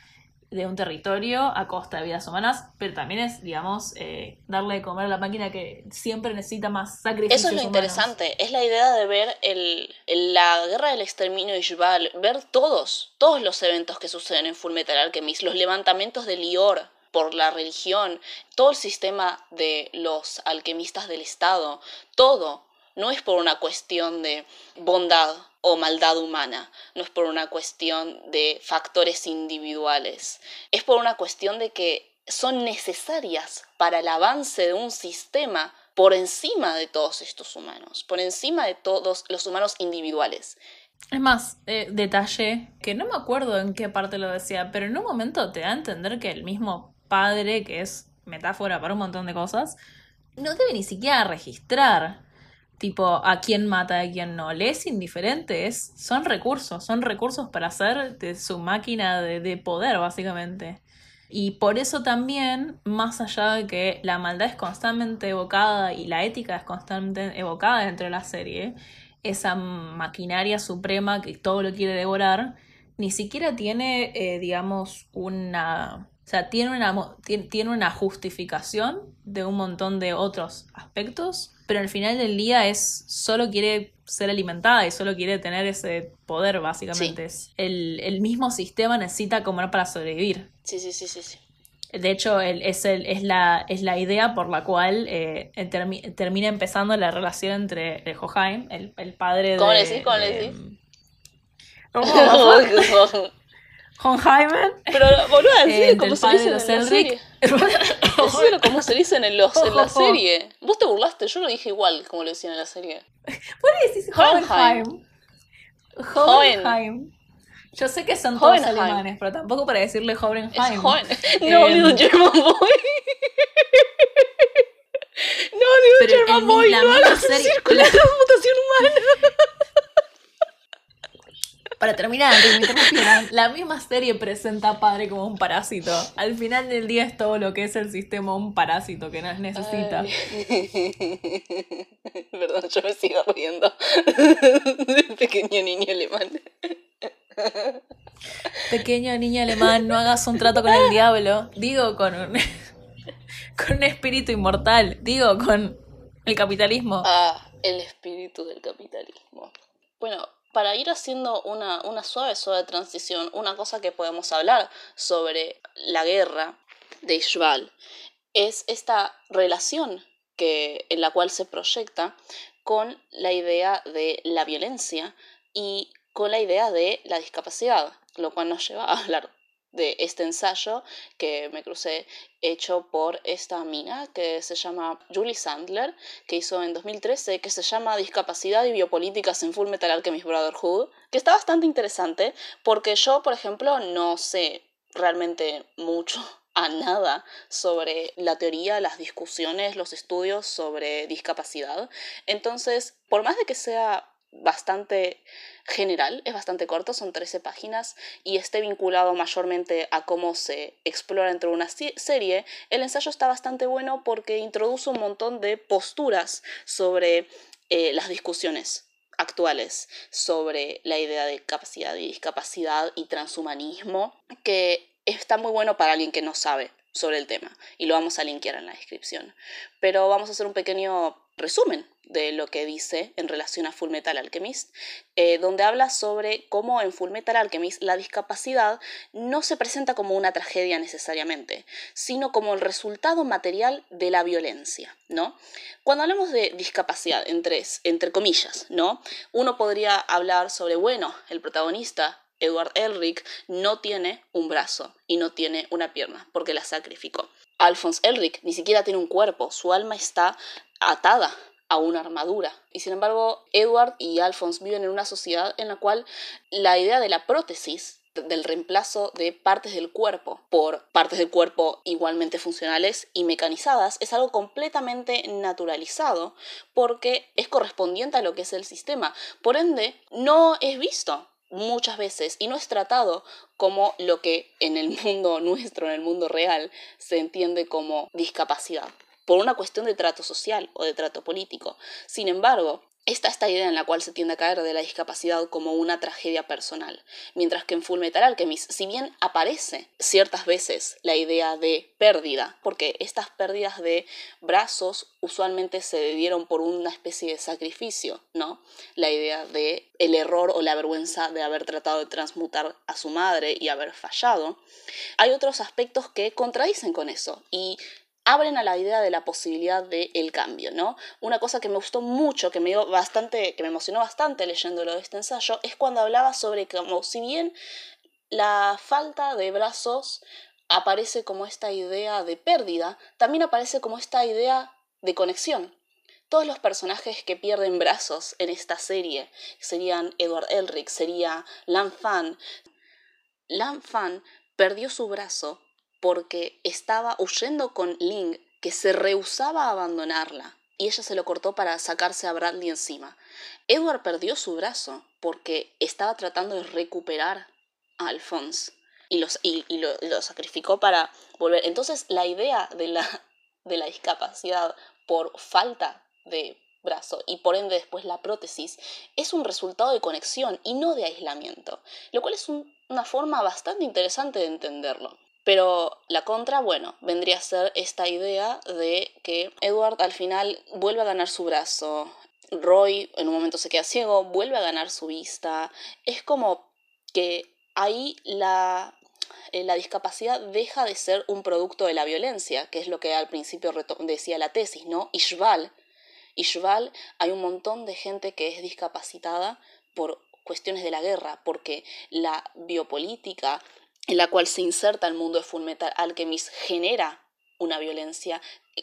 de un territorio a costa de vidas humanas, pero también es, digamos, eh, darle de comer a la máquina que siempre necesita más sacrificios. Eso es lo interesante, es la idea de ver el, la guerra del exterminio de ver todos, todos los eventos que suceden en Fullmetal Alchemist, los levantamientos de Lior por la religión, todo el sistema de los alquimistas del Estado, todo, no es por una cuestión de bondad o maldad humana, no es por una cuestión de factores individuales, es por una cuestión de que son necesarias para el avance de un sistema por encima de todos estos humanos, por encima de todos los humanos individuales. Es más, eh, detalle, que no me acuerdo en qué parte lo decía, pero en un momento te da a entender que el mismo padre, que es metáfora para un montón de cosas, no debe ni siquiera registrar tipo a quién mata y a quién no. Le es indiferente, es, son recursos, son recursos para hacer de su máquina de, de, poder, básicamente. Y por eso también, más allá de que la maldad es constantemente evocada y la ética es constantemente evocada dentro de la serie, esa maquinaria suprema que todo lo quiere devorar, ni siquiera tiene, eh, digamos, una o sea, tiene una, tiene una justificación de un montón de otros aspectos, pero al final del día es solo quiere ser alimentada y solo quiere tener ese poder, básicamente. Es el, mismo sistema necesita comer para sobrevivir. Sí, sí, sí, sí. sí. De hecho, es, el, es, la, es la idea por la cual eh, termina empezando la relación entre el Johaim, el, el padre de... ¿Cómo le decís? ¿Cómo le decís? Jaime. Pero boluda, decir como se dice en la serie. Como se dice en, los, en la serie. Vos te burlaste, yo lo dije igual como lo decían en la serie. ¿Por qué decís Hohenheim? Hohenheim. Yo sé que son todos alemanes, pero tampoco para decirle Hohenheim. No, digo em, German Boy. No, digo German Boy. no hagas con la transmutación humana para terminar, la misma serie presenta a Padre como un parásito. Al final del día es todo lo que es el sistema un parásito que no necesita. Perdón, yo me sigo riendo. Pequeño niño alemán. Pequeño niño alemán, no hagas un trato con el diablo. Digo, con un, con un espíritu inmortal. Digo, con el capitalismo. Ah, el espíritu del capitalismo. Bueno, para ir haciendo una, una suave, suave transición, una cosa que podemos hablar sobre la guerra de Ishbal es esta relación que, en la cual se proyecta con la idea de la violencia y con la idea de la discapacidad, lo cual nos lleva a hablar de este ensayo que me crucé hecho por esta mina que se llama Julie Sandler, que hizo en 2013, que se llama Discapacidad y Biopolíticas en Full Metal Alchemist Brotherhood, que está bastante interesante porque yo, por ejemplo, no sé realmente mucho a nada sobre la teoría, las discusiones, los estudios sobre discapacidad. Entonces, por más de que sea bastante general, es bastante corto, son 13 páginas y esté vinculado mayormente a cómo se explora dentro de una serie, el ensayo está bastante bueno porque introduce un montón de posturas sobre eh, las discusiones actuales sobre la idea de capacidad y discapacidad y transhumanismo, que está muy bueno para alguien que no sabe sobre el tema y lo vamos a linkear en la descripción. Pero vamos a hacer un pequeño resumen de lo que dice en relación a Fullmetal Alchemist, eh, donde habla sobre cómo en Fullmetal Alchemist la discapacidad no se presenta como una tragedia necesariamente, sino como el resultado material de la violencia, ¿no? Cuando hablamos de discapacidad, entre, entre comillas, ¿no? Uno podría hablar sobre, bueno, el protagonista Edward Elric no tiene un brazo y no tiene una pierna porque la sacrificó. Alphonse Elric ni siquiera tiene un cuerpo, su alma está atada a una armadura. Y sin embargo, Edward y Alphonse viven en una sociedad en la cual la idea de la prótesis del reemplazo de partes del cuerpo por partes del cuerpo igualmente funcionales y mecanizadas es algo completamente naturalizado porque es correspondiente a lo que es el sistema. Por ende, no es visto muchas veces y no es tratado como lo que en el mundo nuestro, en el mundo real, se entiende como discapacidad por una cuestión de trato social o de trato político. Sin embargo, Está esta idea en la cual se tiende a caer de la discapacidad como una tragedia personal, mientras que en Fullmetal Alchemist, si bien aparece ciertas veces la idea de pérdida, porque estas pérdidas de brazos usualmente se dieron por una especie de sacrificio, ¿no? La idea de el error o la vergüenza de haber tratado de transmutar a su madre y haber fallado. Hay otros aspectos que contradicen con eso y abren a la idea de la posibilidad del el cambio, ¿no? Una cosa que me gustó mucho, que me dio bastante, que me emocionó bastante leyéndolo de este ensayo, es cuando hablaba sobre como si bien la falta de brazos aparece como esta idea de pérdida, también aparece como esta idea de conexión. Todos los personajes que pierden brazos en esta serie serían Edward Elric, sería Lan Fan. Lan Fan perdió su brazo porque estaba huyendo con Ling, que se rehusaba a abandonarla, y ella se lo cortó para sacarse a Bradley encima. Edward perdió su brazo porque estaba tratando de recuperar a Alphonse y, los, y, lo, sacrificó para volver. Entonces la idea de la, de la discapacidad por falta de brazo y por ende después la prótesis es un resultado de conexión y no de aislamiento, lo cual es una forma bastante interesante de entenderlo. Pero la contra, bueno, vendría a ser esta idea de que Edward al final vuelve a ganar su brazo, Roy en un momento se queda ciego, vuelve a ganar su vista. Es como que ahí la, eh, la discapacidad deja de ser un producto de la violencia, que es lo que al principio decía la tesis, ¿no? Ishval. Ishval, hay un montón de gente que es discapacitada por cuestiones de la guerra, porque la biopolítica, en la cual se inserta el mundo de Fullmetal Alchemist genera una violencia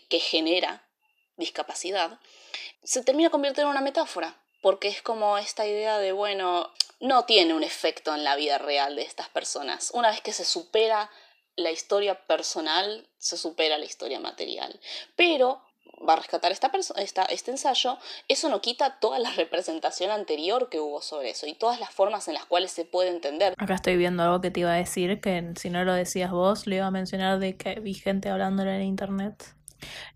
que genera discapacidad, se termina convirtiendo en una metáfora, porque es como esta idea de, bueno, no tiene un efecto en la vida real de estas personas. Una vez que se supera la historia personal, se supera la historia material. Pero va a rescatar esta, esta, este ensayo, eso no quita toda la representación anterior que hubo sobre eso y todas las formas en las cuales se puede entender. Acá estoy viendo algo que te iba a decir, que si no lo decías vos, lo iba a mencionar de que vi gente hablándolo en internet.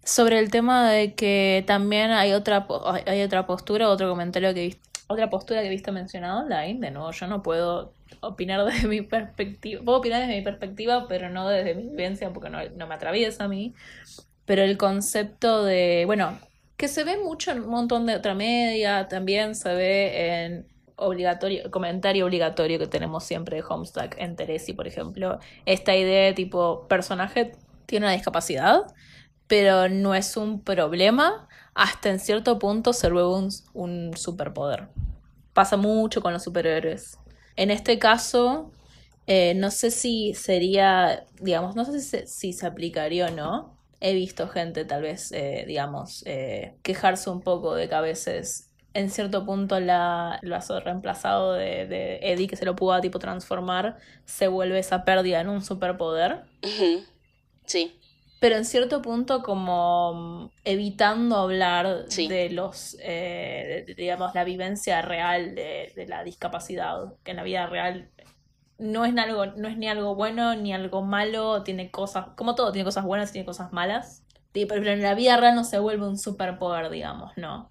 Sobre el tema de que también hay otra, hay otra postura, otro comentario que viste, otra postura que he visto mencionado online, de nuevo, yo no puedo opinar desde mi perspectiva, puedo opinar desde mi perspectiva, pero no desde mi vivencia porque no, no me atraviesa a mí, pero el concepto de, bueno, que se ve mucho en un montón de otra media, también se ve en obligatorio, comentario obligatorio que tenemos siempre de Homestuck en Teresi, por ejemplo, esta idea de tipo, personaje tiene una discapacidad, pero no es un problema, hasta en cierto punto se luego un, un superpoder. Pasa mucho con los superhéroes. En este caso, eh, no sé si sería, digamos, no sé si se aplicaría o no, he visto gente tal vez, eh, digamos, eh, quejarse un poco de que a veces en cierto punto la, el vaso reemplazado de, de, Eddie que se lo pueda tipo transformar se vuelve esa pérdida en un superpoder. Sí. Pero en cierto punto como evitando hablar de los, eh, digamos, la vivencia real de, de la discapacidad, que en la vida real no es, algo, no es ni algo bueno ni algo malo, tiene cosas, como todo, tiene cosas buenas y tiene cosas malas. Pero en la vida real no se vuelve un superpoder, digamos, ¿no?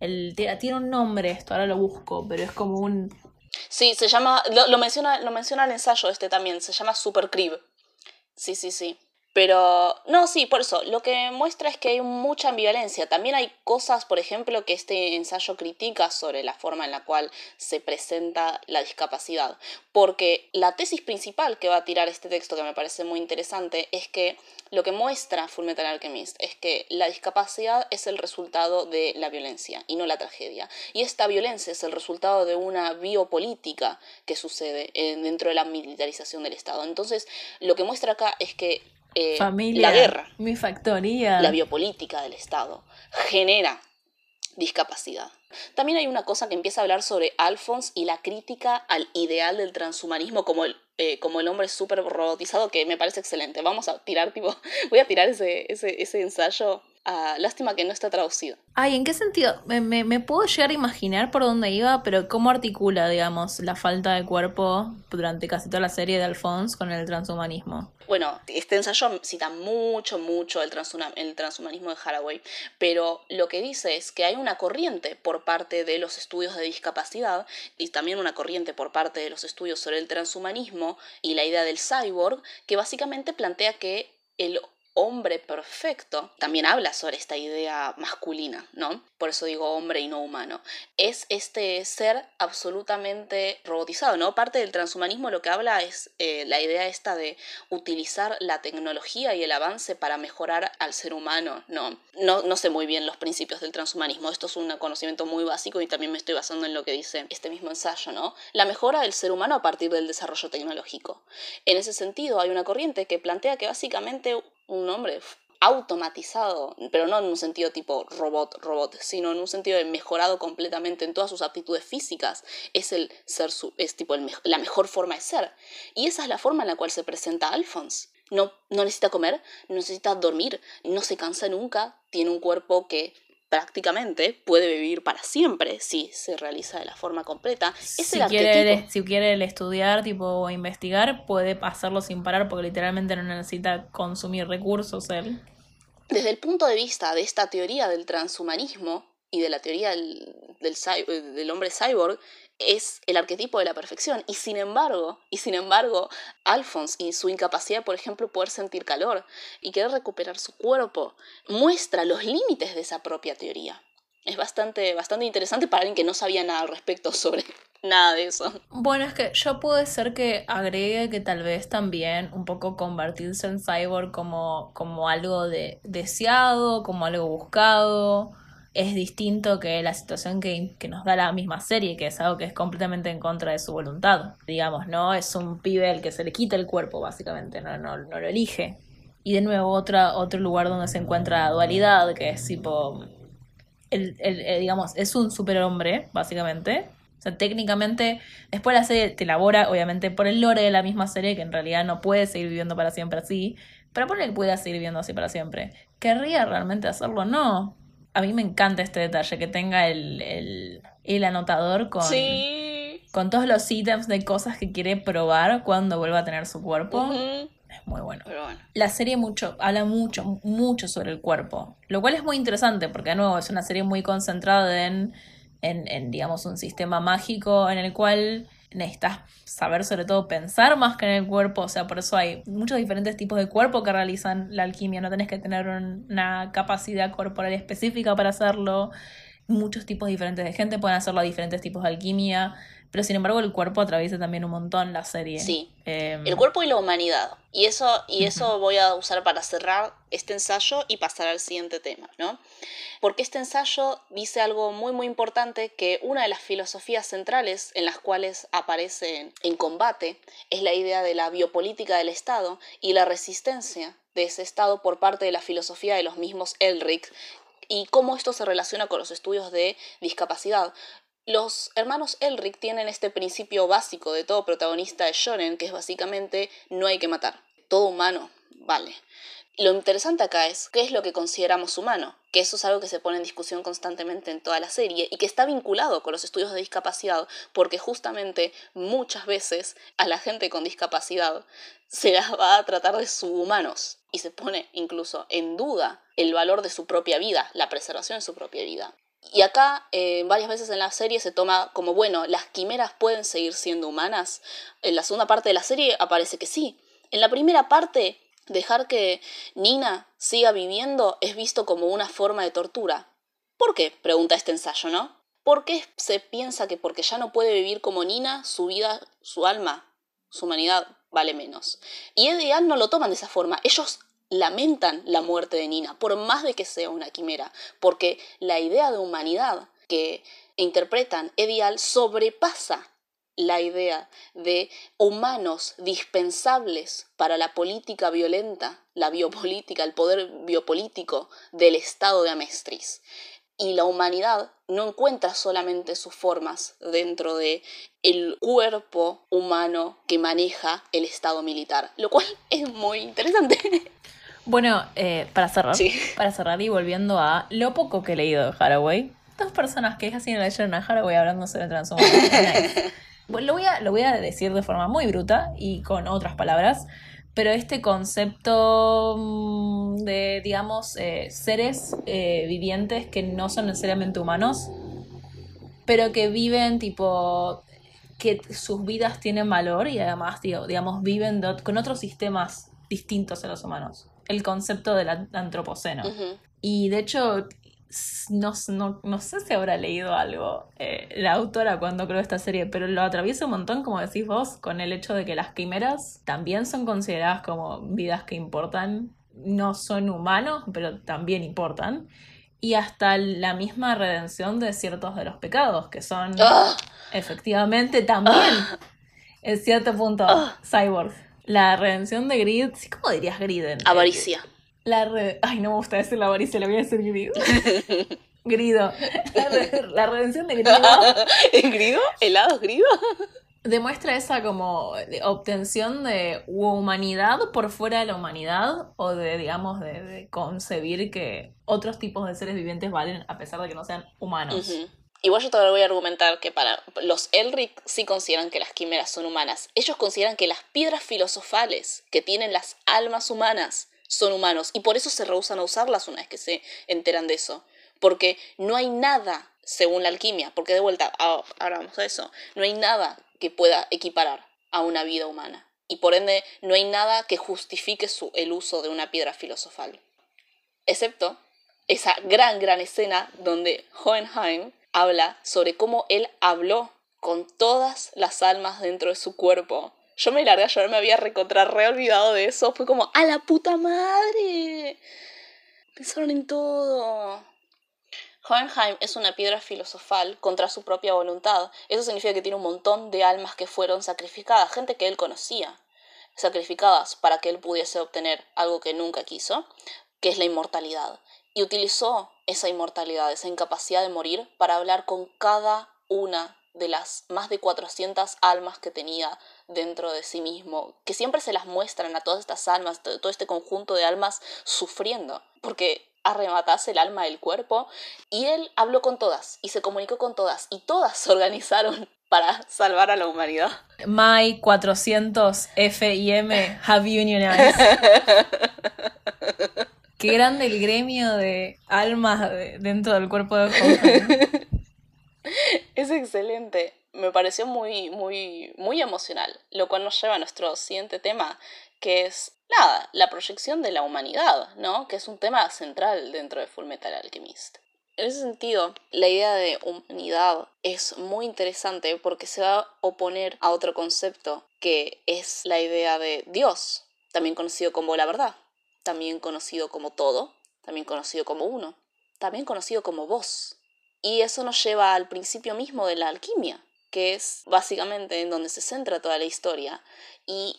El, tiene un nombre esto, ahora lo busco, pero es como un... Sí, se llama, lo, menciona, lo menciona el ensayo este también, se llama Super Crib. Sí, sí, sí. Pero, no, sí, por eso, lo que muestra es que hay mucha ambivalencia. También hay cosas, por ejemplo, que este ensayo critica sobre la forma en la cual se presenta la discapacidad. Porque la tesis principal que va a tirar este texto, que me parece muy interesante, es que lo que muestra Fullmetal Alchemist es que la discapacidad es el resultado de la violencia y no la tragedia. Y esta violencia es el resultado de una biopolítica que sucede dentro de la militarización del Estado. Entonces, lo que muestra acá es que eh, Familia, la guerra, mi factoría. la biopolítica del Estado, genera discapacidad. También hay una cosa que empieza a hablar sobre Alphonse y la crítica al ideal del transhumanismo como el, eh, como el hombre súper robotizado, que me parece excelente. Vamos a tirar, tipo, voy a tirar ese, ese, ese ensayo. Ah, lástima que no está traducido. Ay, ¿en qué sentido? Me, me, me puedo llegar a imaginar por dónde iba, pero ¿cómo articula, digamos, la falta de cuerpo durante casi toda la serie de Alphonse con el transhumanismo? Bueno, este ensayo cita mucho, mucho el, el transhumanismo de Haraway, pero lo que dice es que hay una corriente por parte de los estudios de discapacidad y también una corriente por parte de los estudios sobre el transhumanismo y la idea del cyborg, que básicamente plantea que el hombre perfecto también habla sobre esta idea masculina, ¿no? Por eso digo hombre y no humano. Es este ser absolutamente robotizado, ¿no? Parte del transhumanismo lo que habla es eh, la idea esta de utilizar la tecnología y el avance para mejorar al ser humano, ¿no? No, no sé muy bien los principios del transhumanismo, esto es un conocimiento muy básico y también me estoy basando en lo que dice este mismo ensayo, ¿no? La mejora del ser humano a partir del desarrollo tecnológico. En ese sentido, hay una corriente que plantea que básicamente un hombre automatizado, pero no en un sentido tipo robot, robot, sino en un sentido mejorado completamente en todas sus aptitudes físicas, es el ser su, es tipo el, la mejor forma de ser. Y esa es la forma en la cual se presenta Alphonse. No, no necesita comer, no necesita dormir, no se cansa nunca, tiene un cuerpo que prácticamente puede vivir para siempre si se realiza de la forma completa. Es si el quiere, él- si quiere estudiar tipo, o investigar, puede hacerlo sin parar porque literalmente no necesita consumir recursos él. Desde el punto de vista de esta teoría del transhumanismo y de la teoría del, del, eh, del hombre cyborg, es el arquetipo de la perfección. Y sin embargo, y sin embargo, Alphonse y su incapacidad, por ejemplo, poder sentir calor y querer recuperar su cuerpo, muestra los límites de esa propia teoría. Es bastante, bastante interesante para alguien que no sabía nada al respecto sobre nada de eso. Bueno, es que yo puede ser que agregue que tal vez también un poco convertirse en cyborg como, como algo de, deseado, como algo buscado, es distinto que la situación que, que nos da la misma serie, que es algo que es completamente en contra de su voluntad. Digamos, ¿no? Es un pibe al que se le quita el cuerpo, básicamente, no, no, no lo elige. Y de nuevo, otra, otro lugar donde se encuentra la dualidad, que es tipo. El, el- el, digamos, es un superhombre, básicamente. O sea, técnicamente, después la serie te elabora, obviamente, por el lore de la misma serie, que en realidad no puede seguir viviendo para siempre así. Pero ponle que pueda seguir viviendo así para siempre. ¿Querría realmente hacerlo? No. A mí me encanta este detalle, que tenga el, el, el anotador con, Sí. con todos los ítems de cosas que quiere probar cuando vuelva a tener su cuerpo. Es muy bueno. Pero bueno. La serie mucho, habla mucho, mucho sobre el cuerpo. Lo cual es muy interesante porque, de nuevo, es una serie muy concentrada en, en, en, digamos, un sistema mágico en el cual necesitas saber, sobre todo, pensar más que en el cuerpo. O sea, por eso hay muchos diferentes tipos de cuerpo que realizan la alquimia. No tenés que tener un- una capacidad corporal específica para hacerlo. Muchos tipos diferentes de gente pueden hacerlo a diferentes tipos de alquimia. Pero sin embargo, el cuerpo atraviesa también un montón la serie. Sí. Em, El cuerpo y la humanidad. Y eso, y eso voy a usar para cerrar este ensayo y pasar al siguiente tema, ¿no? Porque este ensayo dice algo muy muy importante que una de las filosofías centrales en las cuales aparece en, en combate es la idea de la biopolítica del Estado y la resistencia de ese Estado por parte de la filosofía de los mismos Elric y cómo esto se relaciona con los estudios de discapacidad. Los hermanos Elric tienen este principio básico de todo protagonista de shonen, que es básicamente no hay que matar. Todo humano vale. Lo interesante acá es qué es lo que consideramos humano, que eso es algo que se pone en discusión constantemente en toda la serie y que está vinculado con los estudios de discapacidad, porque justamente muchas veces a la gente con discapacidad se las va a tratar de subhumanos y se pone incluso en duda el valor de su propia vida, la preservación de su propia vida. Y acá, eh, varias veces en la serie se toma como, bueno, las quimeras pueden seguir siendo humanas. En la segunda parte de la serie aparece que sí. En la primera parte Dejar que Nina siga viviendo es visto como una forma de tortura. ¿Por qué? pregunta este ensayo, ¿no? ¿Por qué se piensa que porque ya no puede vivir como Nina, su vida, su alma, su humanidad vale menos? Y Ed y Al no lo toman de esa forma. Ellos lamentan la muerte de Nina, por más de que sea una quimera, porque la idea de humanidad que interpretan Ed y Al sobrepasa la idea de humanos dispensables para la política violenta, la biopolítica, el poder biopolítico del Estado de Amestris. Y la humanidad no encuentra solamente sus formas dentro de el cuerpo humano que maneja el Estado militar, lo cual es muy interesante. Bueno, eh, para cerrar, para cerrar y volviendo a lo poco que he leído de Haraway, dos personas que casi no leyeron a Haraway hablando sobre transhumanismo. lo, voy a, lo voy a decir de forma muy bruta y con otras palabras, pero este concepto mm, de, digamos, eh, seres eh, vivientes que no son necesariamente humanos, pero que viven tipo que sus vidas tienen valor y además, digamos, viven con otros sistemas distintos a los humanos. El concepto del antropoceno. Y de hecho, no, no, sé si habrá leído algo eh, la autora cuando creó esta serie, pero lo atraviesa un montón, como decís vos, con el hecho de que las quimeras también son consideradas como vidas que importan, no son humanos, pero también importan, y hasta la misma redención de ciertos de los pecados, que son ¡Ah! efectivamente también, ¡Ah! en cierto punto, ¡Ah! cyborg. La redención de Grid, ¿cómo dirías Grid? Avaricia. La Ay, no me gusta decir la avaricia, le voy a decir grido. grido. La, redención de grido. ¿Grido? ¿Helados grido? Demuestra esa como obtención de humanidad por fuera de la humanidad o de, digamos, de, concebir que otros tipos de seres vivientes valen a pesar de que no sean humanos. Igual yo todavía voy a argumentar que para los Elric sí consideran que las quimeras son humanas. Ellos consideran que las piedras filosofales que tienen las almas humanas son humanos y por eso se rehusan a usarlas una vez que se enteran de eso. Porque no hay nada, según la alquimia, porque de vuelta, ahora vamos a eso, no hay nada que pueda equiparar a una vida humana. Y por ende, no hay nada que justifique el uso de una piedra filosofal. Excepto esa gran, gran escena donde Hohenheim habla sobre cómo él habló con todas las almas dentro de su cuerpo yo me largué a llorar, me había recontra re olvidado de eso. Fue como, ¡a la puta madre! Pensaron en todo. Hohenheim es una piedra filosofal contra su propia voluntad. Eso significa que tiene un montón de almas que fueron sacrificadas, gente que él conocía, sacrificadas para que él pudiese obtener algo que nunca quiso, que es la inmortalidad. Y utilizó esa inmortalidad, esa incapacidad de morir, para hablar con cada una de las más de 400 almas que tenía dentro de sí mismo, que siempre se las muestran a todas estas almas, todo este conjunto de almas sufriendo, porque arrematase el alma del cuerpo, y él habló con todas y se comunicó con todas, y todas se organizaron para salvar a la humanidad. My 400 F y M have unionized. Qué grande el gremio de almas dentro del cuerpo de Es excelente me pareció muy, muy, muy emocional, lo cual nos lleva a nuestro siguiente tema, que es, nada, la proyección de la humanidad, ¿no? Que es un tema central dentro de Full Metal Alchemist. En ese sentido, la idea de humanidad es muy interesante porque se va a oponer a otro concepto que es la idea de Dios, también conocido como la verdad, también conocido como todo, también conocido como uno, también conocido como vos. Y eso nos lleva al principio mismo de la alquimia, que es básicamente en donde se centra toda la historia. Y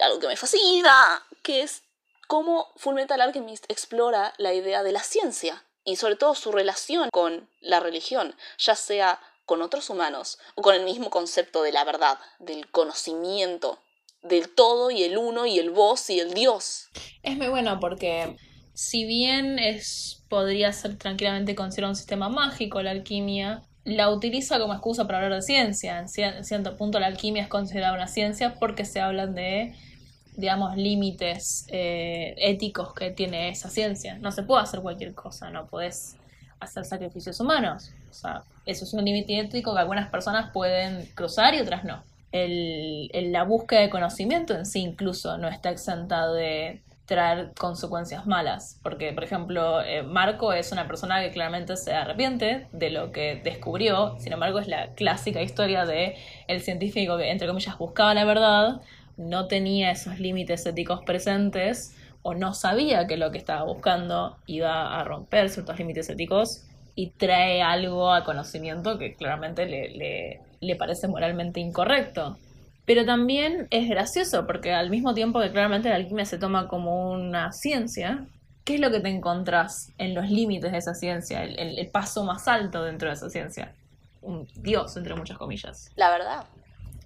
algo que me fascina, que es cómo Fullmetal Alchemist explora la idea de la ciencia y sobre todo su relación con la religión, ya sea con otros humanos o con el mismo concepto de la verdad, del conocimiento, del todo y el uno y el vos y el Dios. Es muy bueno porque si bien es podría ser tranquilamente considerado un sistema mágico la alquimia, la utiliza como excusa para hablar de ciencia. En cierto punto la alquimia es considerada una ciencia porque se hablan de, digamos, límites eh, éticos que tiene esa ciencia. No se puede hacer cualquier cosa, no puedes hacer sacrificios humanos. O sea, eso es un límite ético que algunas personas pueden cruzar y otras no. El, la búsqueda de conocimiento en sí incluso no está exentado de, traer consecuencias malas. Porque, por ejemplo, eh, Marco es una persona que claramente se arrepiente de lo que descubrió. Sin embargo, es la clásica historia de el científico que, entre comillas, buscaba la verdad, no tenía esos límites éticos presentes o no sabía que lo que estaba buscando iba a romper ciertos límites éticos y trae algo a conocimiento que claramente le, le parece moralmente incorrecto. Pero también es gracioso porque al mismo tiempo que claramente la alquimia se toma como una ciencia, ¿qué es lo que te encontrás en los límites de esa ciencia? El, paso más alto dentro de esa ciencia. Un dios, entre muchas comillas. La verdad.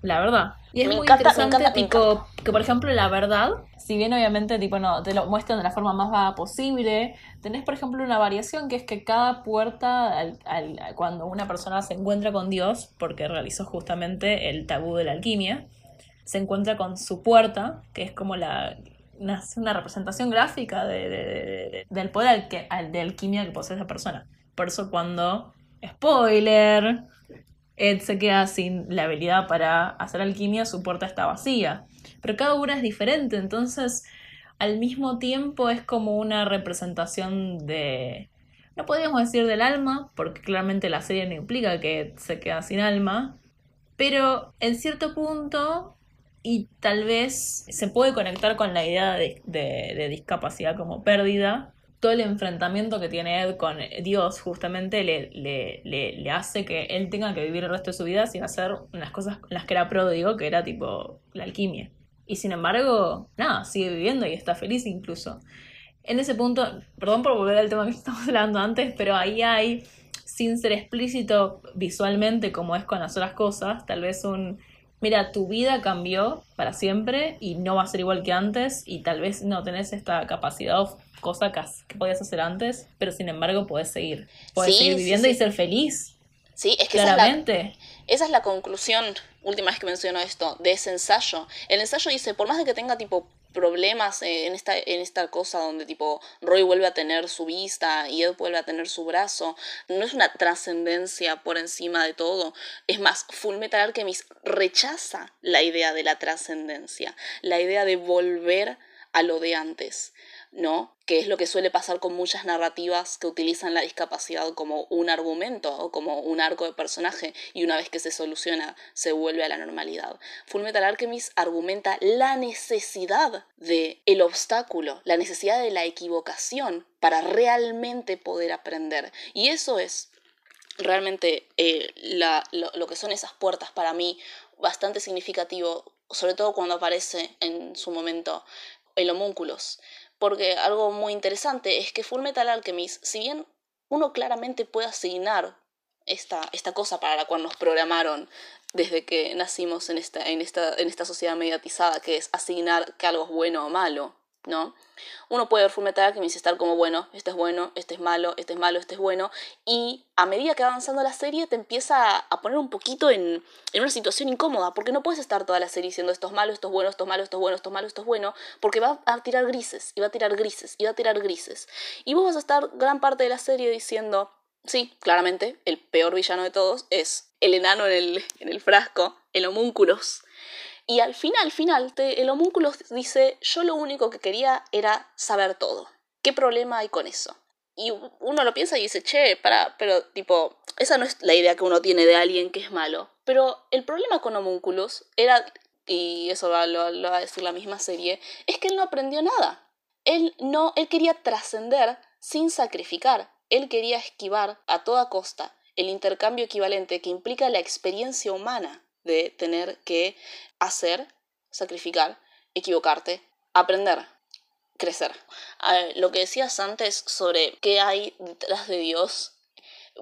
La verdad. Y es muy interesante, tipo, que por ejemplo la verdad, si bien obviamente tipo no te lo muestran de la forma más vaga posible, tenés por ejemplo una variación que es que cada puerta, cuando una persona se encuentra con Dios, porque realizó justamente el tabú de la alquimia, se encuentra con su puerta, que es como la, una, representación gráfica de, del poder de alquimia que posee esa persona. Por eso cuando, spoiler, Ed se queda sin la habilidad para hacer alquimia, su puerta está vacía. Pero cada una es diferente, entonces al mismo tiempo es como una representación de... No podríamos decir del alma, porque claramente la serie no implica que se queda sin alma, pero en cierto punto, y tal vez se puede conectar con la idea de discapacidad como pérdida, todo el enfrentamiento que tiene Ed con Dios justamente le, le, le, hace que él tenga que vivir el resto de su vida sin hacer unas cosas las que era pródigo, que era tipo la alquimia. Y sin embargo, nada, sigue viviendo y está feliz incluso. En ese punto, perdón por volver al tema que estamos hablando antes, pero ahí hay, sin ser explícito visualmente como es con las otras cosas, tal vez un, mira, tu vida cambió para siempre y no va a ser igual que antes y tal vez no tenés esta capacidad cosa que, podías hacer antes, pero sin embargo puedes seguir. Seguir viviendo y ser feliz. Sí, es que Claramente. Esa es, la, conclusión, última vez que menciono esto, de ese ensayo. El ensayo dice, por más de que tenga tipo problemas en esta, en esta cosa donde tipo Roy vuelve a tener su vista y Ed vuelve a tener su brazo, no es una trascendencia por encima de todo. Es más, Fullmetal Alchemist rechaza la idea de la trascendencia, la idea de volver a lo de antes. ¿No? Que es lo que suele pasar con muchas narrativas que utilizan la discapacidad como un argumento o como un arco de personaje y una vez que se soluciona se vuelve a la normalidad. Fullmetal Alchemist argumenta la necesidad de el obstáculo, la necesidad de la equivocación para realmente poder aprender. Y eso es realmente eh, lo, lo que son esas puertas para mí bastante significativo, sobre todo cuando aparece en su momento el homúnculos porque algo muy interesante es que Fullmetal Alchemist, si bien uno claramente puede asignar esta, esta cosa para la cual nos programaron desde que nacimos en esta, en, esta, en esta sociedad mediatizada, que es asignar que algo es bueno o malo, ¿no? Uno puede ver Fullmetal Alchemist y estar como, bueno, este es bueno, este es malo, este es malo, este es bueno, y a medida que va avanzando la serie te empieza a poner un poquito en, una situación incómoda, porque no puedes estar toda la serie diciendo esto es malo, esto es bueno, esto es malo, esto es bueno, esto es esto es bueno, porque va a tirar grises, y va a tirar grises, y va a tirar grises. Y vos vas a estar gran parte de la serie diciendo, sí, claramente, el peor villano de todos es el enano en el, en el frasco, el homúnculos y al final, al final, el homúnculo dice, yo lo único que quería era saber todo. ¿Qué problema hay con eso? Y uno lo piensa y dice, che, para, pero tipo, esa no es la idea que uno tiene de alguien que es malo. Pero el problema con homúnculos era, y eso lo, lo va a decir la misma serie, es que él no aprendió nada. Él no, él quería trascender sin sacrificar. Él quería esquivar a toda costa el intercambio equivalente que implica la experiencia humana de tener que hacer, sacrificar, equivocarte, aprender, crecer. lo que decías antes sobre qué hay detrás de Dios,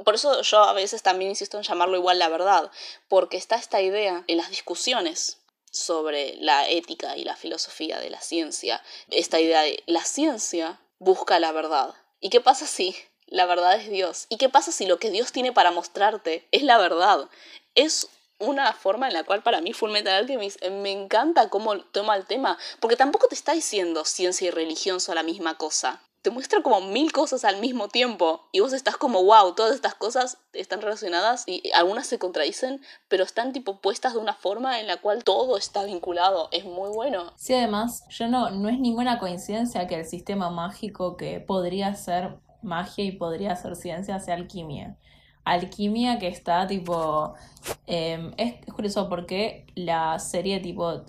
por eso yo a veces también insisto en llamarlo igual la verdad, porque está esta idea en las discusiones sobre la ética y la filosofía de la ciencia, esta idea de la ciencia busca la verdad. ¿Y qué pasa si la verdad es Dios? ¿Y qué pasa si lo que Dios tiene para mostrarte es la verdad? Es una forma en la cual para mí Fullmetal Alchemist eh, me encanta cómo toma el tema, porque tampoco te está diciendo ciencia y religión son la misma cosa. te muestra como mil cosas al mismo tiempo y vos estás como, wow, todas estas cosas están relacionadas y algunas se contradicen, pero están tipo puestas de una forma en la cual todo está vinculado. Es muy bueno. Sí, además, yo no, no es ninguna coincidencia que el sistema mágico que podría ser magia y podría ser ciencia sea alquimia alquimia que está tipo... Em, es curioso porque la serie tipo,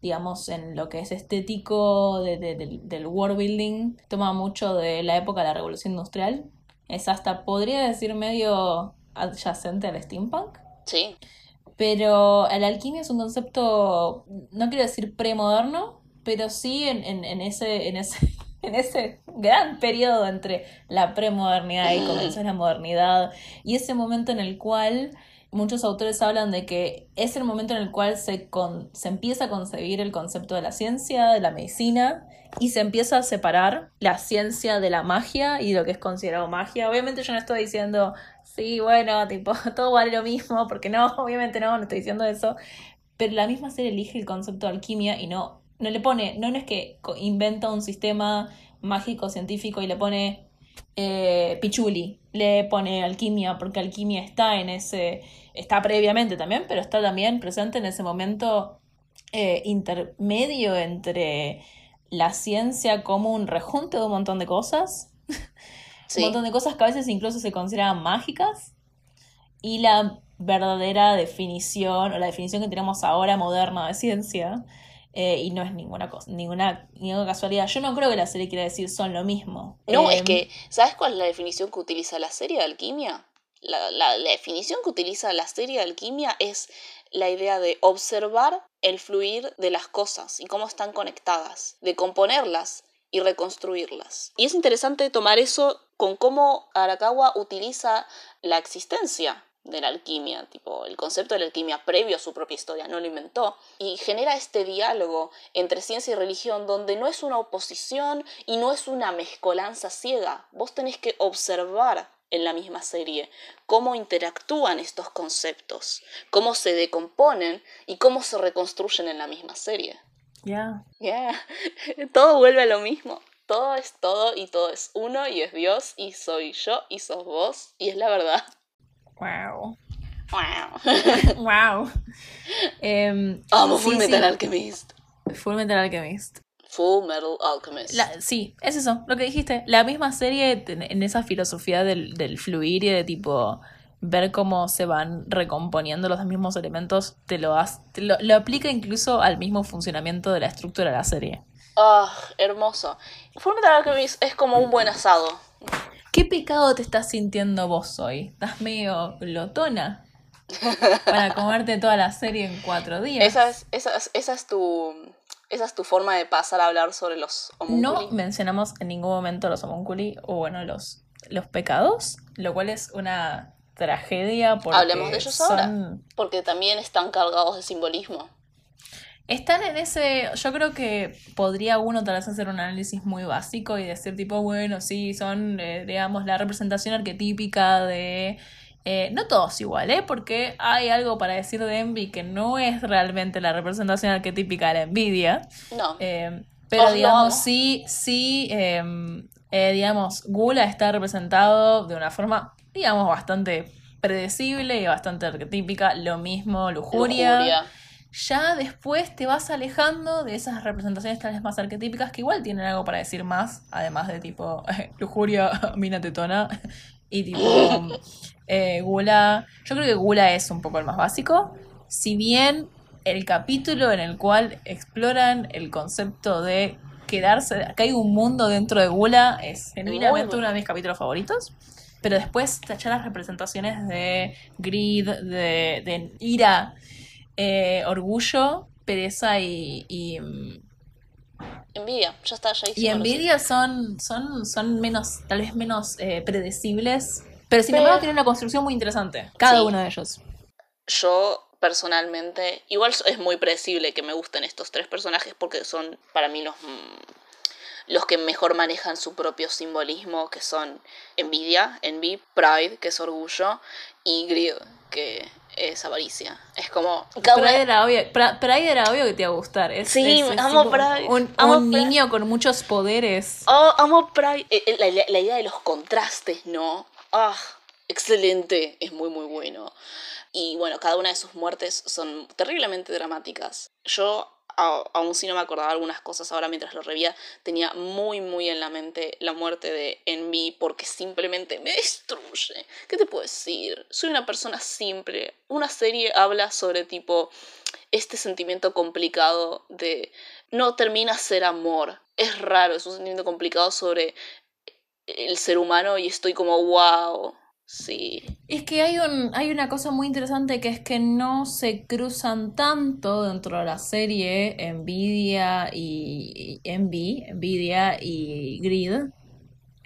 digamos, en lo que es estético del world building, toma mucho de la época de la revolución industrial. Es hasta, podría decir, medio adyacente al steampunk. Sí. Pero la alquimia es un concepto, no quiero decir premoderno, pero sí en, en, ese, en ese en ese gran periodo entre la premodernidad y comenzar la modernidad y ese momento en el cual muchos autores hablan de que es el momento en el cual se, se empieza a concebir el concepto de la ciencia, de la medicina, y se empieza a separar la ciencia de la magia y lo que es considerado magia. Obviamente yo no estoy diciendo, sí, bueno, tipo, todo vale lo mismo, porque no, obviamente no, no estoy diciendo eso, pero la misma serie elige el concepto de alquimia y no no le pone, no, es que inventa un sistema mágico científico y le pone eh, pichuli, le pone alquimia, porque alquimia está en ese, está previamente también, pero está también presente en ese momento eh, intermedio entre la ciencia como un rejunte de un montón de cosas, un montón de cosas que a veces incluso se consideran mágicas, y la verdadera definición, o la definición que tenemos ahora moderna de ciencia, eh, y no es ninguna cosa, ninguna, ninguna casualidad. Yo no creo que la serie quiera decir son lo mismo. No, es em, que, ¿sabes cuál es la definición que utiliza la serie de alquimia? La, la, la, definición que utiliza la serie de alquimia es la idea de observar el fluir de las cosas y cómo están conectadas, de componerlas y reconstruirlas. Y es interesante tomar eso con cómo Arakawa utiliza la existencia de la alquimia, tipo el concepto de la alquimia previo a su propia historia, no lo inventó, y genera este diálogo entre ciencia y religión donde no es una oposición y no es una mezcolanza ciega, vos tenés que observar en la misma serie cómo interactúan estos conceptos, cómo se decomponen y cómo se reconstruyen en la misma serie. Ya. Ya. todo vuelve a lo mismo. Todo es todo y todo es uno y es Dios y soy yo y sos vos y es la verdad. Wow. Wow. wow. Eh, Amo Full Metal Alchemist. Full Metal Alchemist. Full Metal Alchemist. sí, es eso, lo que dijiste. La misma serie en esa filosofía del, del fluir y de tipo ver cómo se van recomponiendo los mismos elementos, te lo, lo, lo, aplica incluso al mismo funcionamiento de la estructura de la serie. Ah, hermoso. Full Metal Alchemist es como un buen asado. ¿Qué pecado te estás sintiendo vos hoy? ¿Estás medio glotona? Para comerte toda la serie en cuatro días. Esa es, esa esa es tu. Esa es tu forma de pasar a hablar sobre los homúnculi. No mencionamos en ningún momento los homúnculi, o bueno, los, los pecados, lo cual es una tragedia. Porque Hablemos de ellos ahora. Porque también están cargados de simbolismo. Están en ese, yo creo que podría uno tal vez hacer un análisis muy básico y decir tipo, bueno, sí, son, eh, digamos, la representación arquetípica de... Eh, no todos igual, ¿eh? Porque hay algo para decir de Envy que no es realmente la representación arquetípica de la envidia. No. Eh, pero digamos, sí, sí, em, digamos, Gula está representado de una forma, digamos, bastante predecible y bastante arquetípica. Lo mismo, lujuria. lujuria ya después te vas alejando de esas representaciones tal vez más arquetípicas que igual tienen algo para decir más, además de tipo lujuria, mina tetona y tipo eh, gula. Yo creo que gula es un poco el más básico. Si bien el capítulo en el cual exploran el concepto de quedarse, que hay un mundo dentro de gula, es genuinamente uno de mis capítulos favoritos. Pero después tachar las representaciones de greed, de, de ira, eh, orgullo, pereza y, mm, Envidia, ya está, ya Y envidia son, son, son menos, tal vez menos eh, predecibles, pero sin embargo tienen una construcción muy interesante, cada uno de ellos. Yo personalmente, igual es muy predecible que me gusten estos tres personajes porque son para mí los, mm, los que mejor manejan su propio simbolismo, que son envidia, envy, pride, que es orgullo, y greed, que es avaricia. Es como. ahí era obvio, ahí era obvio que te iba a gustar. Es, sí, amo Pride. Un, niño con muchos poderes. Oh, amo Pride. Eh, eh, la, la, idea de los contrastes, ¿no? Ah, excelente. Es muy, muy bueno. Y bueno, cada una de sus muertes son terriblemente dramáticas. Yo aún si no me acordaba algunas cosas ahora mientras lo revía, tenía muy muy en la mente la muerte de Envy porque simplemente me destruye. ¿Qué te puedo decir? Soy una persona simple. Una serie habla sobre tipo este sentimiento complicado de no termina ser amor. Es raro, es un sentimiento complicado sobre el ser humano y estoy como wow Sí. Es que hay, un, hay una cosa muy interesante que es que no se cruzan tanto dentro de la serie Nvidia y Envy, Nvidia y Grid.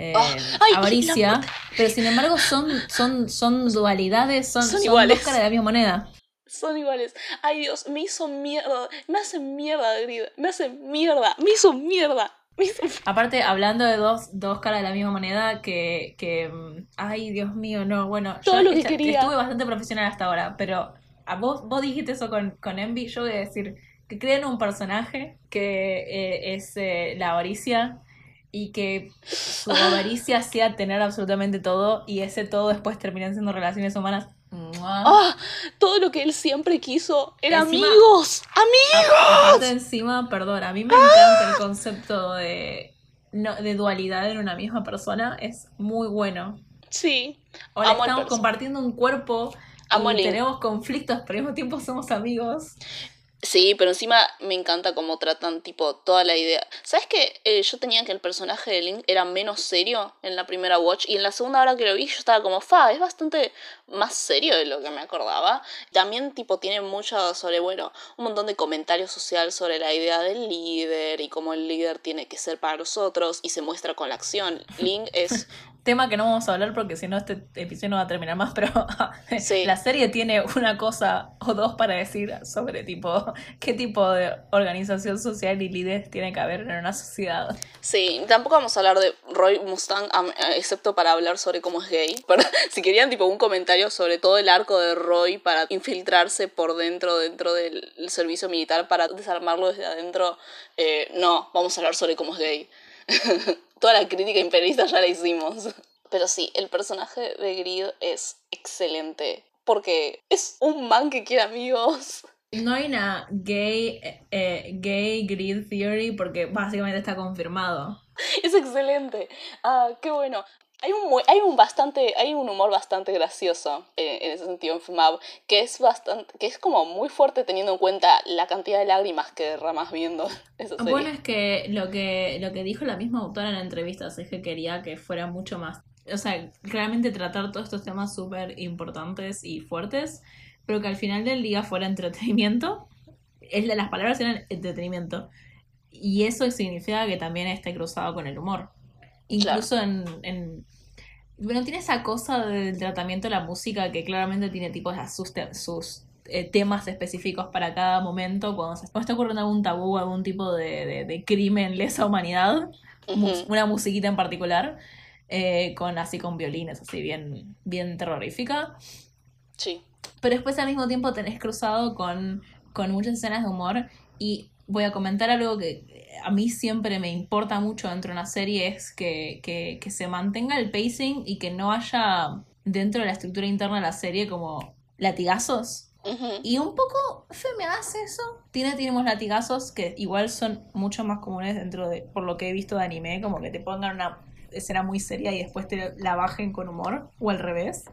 Eh, ah, avaricia, pero sin embargo son, son, son dualidades, son, son, iguales. dos caras de la misma moneda. Son iguales. Ay Dios, me hizo mierda, me hace mierda Grid, me hace mierda, me hizo mierda. Aparte, hablando de dos, dos caras de la misma moneda, que, que mm, ay, Dios mío, no, bueno, yo lo que quería. estuve bastante profesional hasta ahora, pero a vos, vos dijiste eso con, con Envy, yo voy a decir que creen un personaje que eh, es eh, la avaricia y que su avaricia sea tener absolutamente todo y ese todo después terminan siendo relaciones humanas Ah, todo lo que él siempre quiso era amigos, amigos. encima, perdón, a mí me encanta el concepto de, no, de dualidad en una misma persona, es muy bueno. Sí. Ahora estamos compartiendo un cuerpo, y tenemos conflictos, pero al mismo tiempo somos amigos. Sí, pero encima me encanta cómo tratan, tipo, toda la idea. ¿Sabes que eh, yo tenía que el personaje de Link era menos serio en la primera Watch? Y en la segunda hora que lo vi, yo estaba como, fa, es bastante más serio de lo que me acordaba. También, tipo, tiene mucho sobre, bueno, un montón de comentarios social sobre la idea del líder y cómo el líder tiene que ser para los otros y se muestra con la acción. Link es tema que no vamos a hablar porque si no este episodio no va a terminar más, pero la serie tiene una cosa o dos para decir sobre tipo qué tipo de organización social y líderes tiene que haber en una sociedad. Sí, tampoco vamos a hablar de Roy Mustang, excepto para hablar sobre cómo es gay. Pero, si querían tipo un comentario sobre todo el arco de Roy para infiltrarse por dentro, dentro del servicio militar para desarmarlo desde adentro, eh, no, vamos a hablar sobre cómo es gay. toda la crítica imperialista ya la hicimos. Pero sí, el personaje de Grid es excelente. Porque es un man que quiere amigos. No hay una gay, eh, gay grid theory porque básicamente está confirmado. Es excelente. Ah, qué bueno. Hay un, hay un bastante, hay un humor bastante gracioso eh, en ese sentido en FMAB, que es bastante, que es como muy fuerte teniendo en cuenta la cantidad de lágrimas que derramas viendo esa serie. Bueno, es que lo que, lo que dijo la misma autora en la entrevista es que quería que fuera mucho más, o sea, realmente tratar todos estos temas súper importantes y fuertes, pero que al final del día fuera entretenimiento. Es, las palabras eran entretenimiento. Y eso significa que también esté cruzado con el humor. Incluso en, en, Bueno, tiene esa cosa del tratamiento de la música que claramente tiene tipos sus, sus eh, temas específicos para cada momento. Cuando se está ocurriendo algún tabú, algún tipo de, de, crimen, lesa humanidad, una musiquita en particular, eh, con así con violines, así bien, bien terrorífica. Sí. Pero después al mismo tiempo tenés cruzado con, con muchas escenas de humor y voy a comentar algo que a mí siempre me importa mucho dentro de una serie es que, que, que, se mantenga el pacing y que no haya dentro de la estructura interna de la serie como latigazos. Y un poco me hace eso. Tiene, tenemos latigazos que igual son mucho más comunes dentro de, por lo que he visto de anime, como que te pongan una escena muy seria y después te la bajen con humor, o al revés.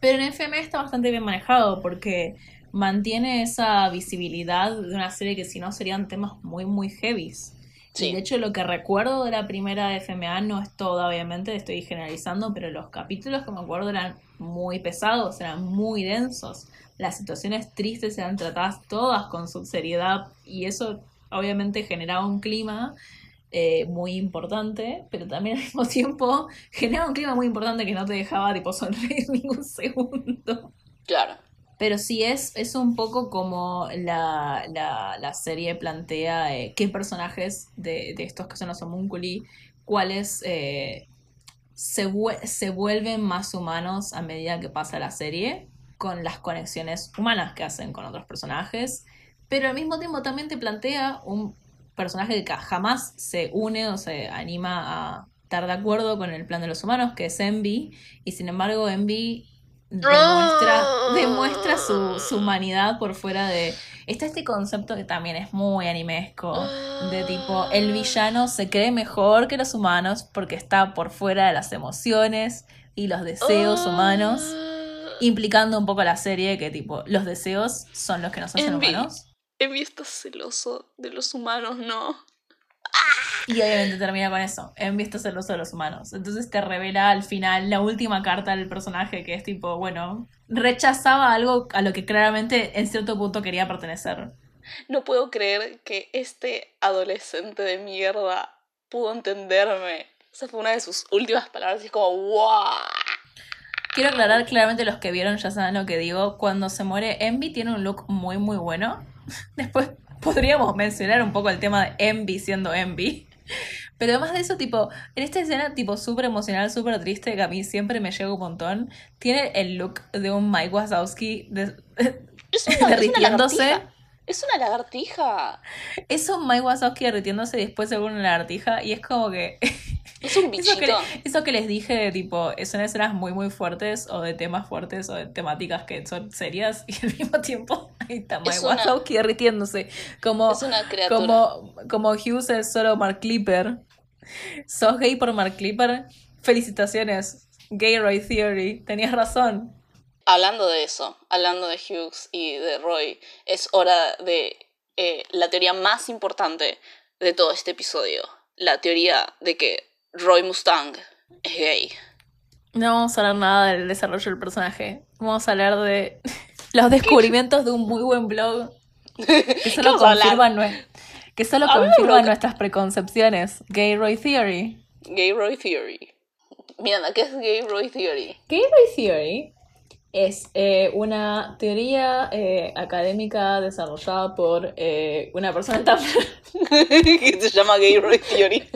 Pero en FM está bastante bien manejado porque mantiene esa visibilidad de una serie que si no serían temas muy, muy heavies. Sí. de hecho, lo que recuerdo de la primera FMA no es todo, obviamente, estoy generalizando, pero los capítulos que me acuerdo eran muy pesados, eran muy densos. Las situaciones tristes eran tratadas todas con su seriedad y eso obviamente generaba un clima eh, muy importante, pero también al mismo tiempo generaba un clima muy importante que no te dejaba tipo sonreír ningún segundo. Claro. Pero sí es, es un poco como la, la, serie plantea eh, qué personajes de, de, estos que son los homúnculi, cuáles eh, se, se vuelven más humanos a medida que pasa la serie. con las conexiones humanas que hacen con otros personajes, pero al mismo tiempo también te plantea un personaje que jamás se une o se anima a estar de acuerdo con el plan de los humanos, que es Envy, y sin embargo Envy demuestra, demuestra su, su humanidad por fuera de... Está este concepto que también es muy animesco, de tipo, el villano se cree mejor que los humanos porque está por fuera de las emociones y los deseos humanos, implicando un poco la serie que tipo, los deseos son los que nos hacen Envy. humanos. Envy está celoso de los humanos, no. Y obviamente termina con eso, Envy está celoso de los humanos. Entonces te revela al final la última carta del personaje que es tipo, bueno, rechazaba algo a lo que claramente en cierto punto quería pertenecer. No puedo creer que este adolescente de mierda pudo entenderme. Esa fue una de sus últimas palabras y es como, ¡wow! Quiero aclarar claramente los que vieron ya saben lo que digo. Cuando se muere Envy tiene un look muy muy bueno. Después podríamos mencionar un poco el tema de Envy siendo Envy. Pero además de eso, tipo, en esta escena, tipo, súper emocional, súper triste, que a mí siempre me llega un montón, tiene el look de un Mike Wazowski de- Es una, es una derritiéndose. Es una lagartija. Es un Mike Wazowski derritiéndose después se vuelve una lagartija y es como que... Es un Eso que, bichito. eso que les dije, de tipo, son escenas muy, muy fuertes o de temas fuertes o de temáticas que son serias y al mismo tiempo ahí está Mike Es una- Wazowski derritiéndose. Como, Es una criatura. como, como Hughes es solo Mark Clipper. ¿Sos gay por Mark Clipper? Felicitaciones. Gay Roy Theory. Tenías razón. Hablando de eso, hablando de Hughes y de Roy, es hora de eh, la teoría más importante de todo este episodio. La teoría de que Roy Mustang es gay. No vamos a hablar nada del desarrollo del personaje. Vamos a hablar de los descubrimientos de un muy buen blog que solo confirman, nue- que solo confirman nuestras preconcepciones. Gay Roy Theory. Gay Roy Theory. Miranda, ¿qué es Gay Roy Theory? Gay Roy Theory es eh, una teoría eh, académica desarrollada por eh, una persona en que se llama Gay Roy Theory.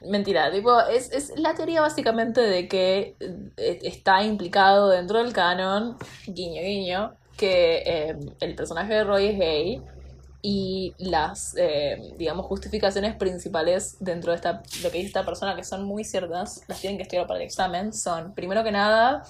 Mentira, tipo, es, es la teoría básicamente de que está implicado dentro del canon, guiño guiño, que el personaje de Roy es gay y las, eh, digamos, justificaciones principales dentro de esta, lo que dice esta persona, que son muy ciertas, las tienen que estudiar para el examen, son, primero que nada,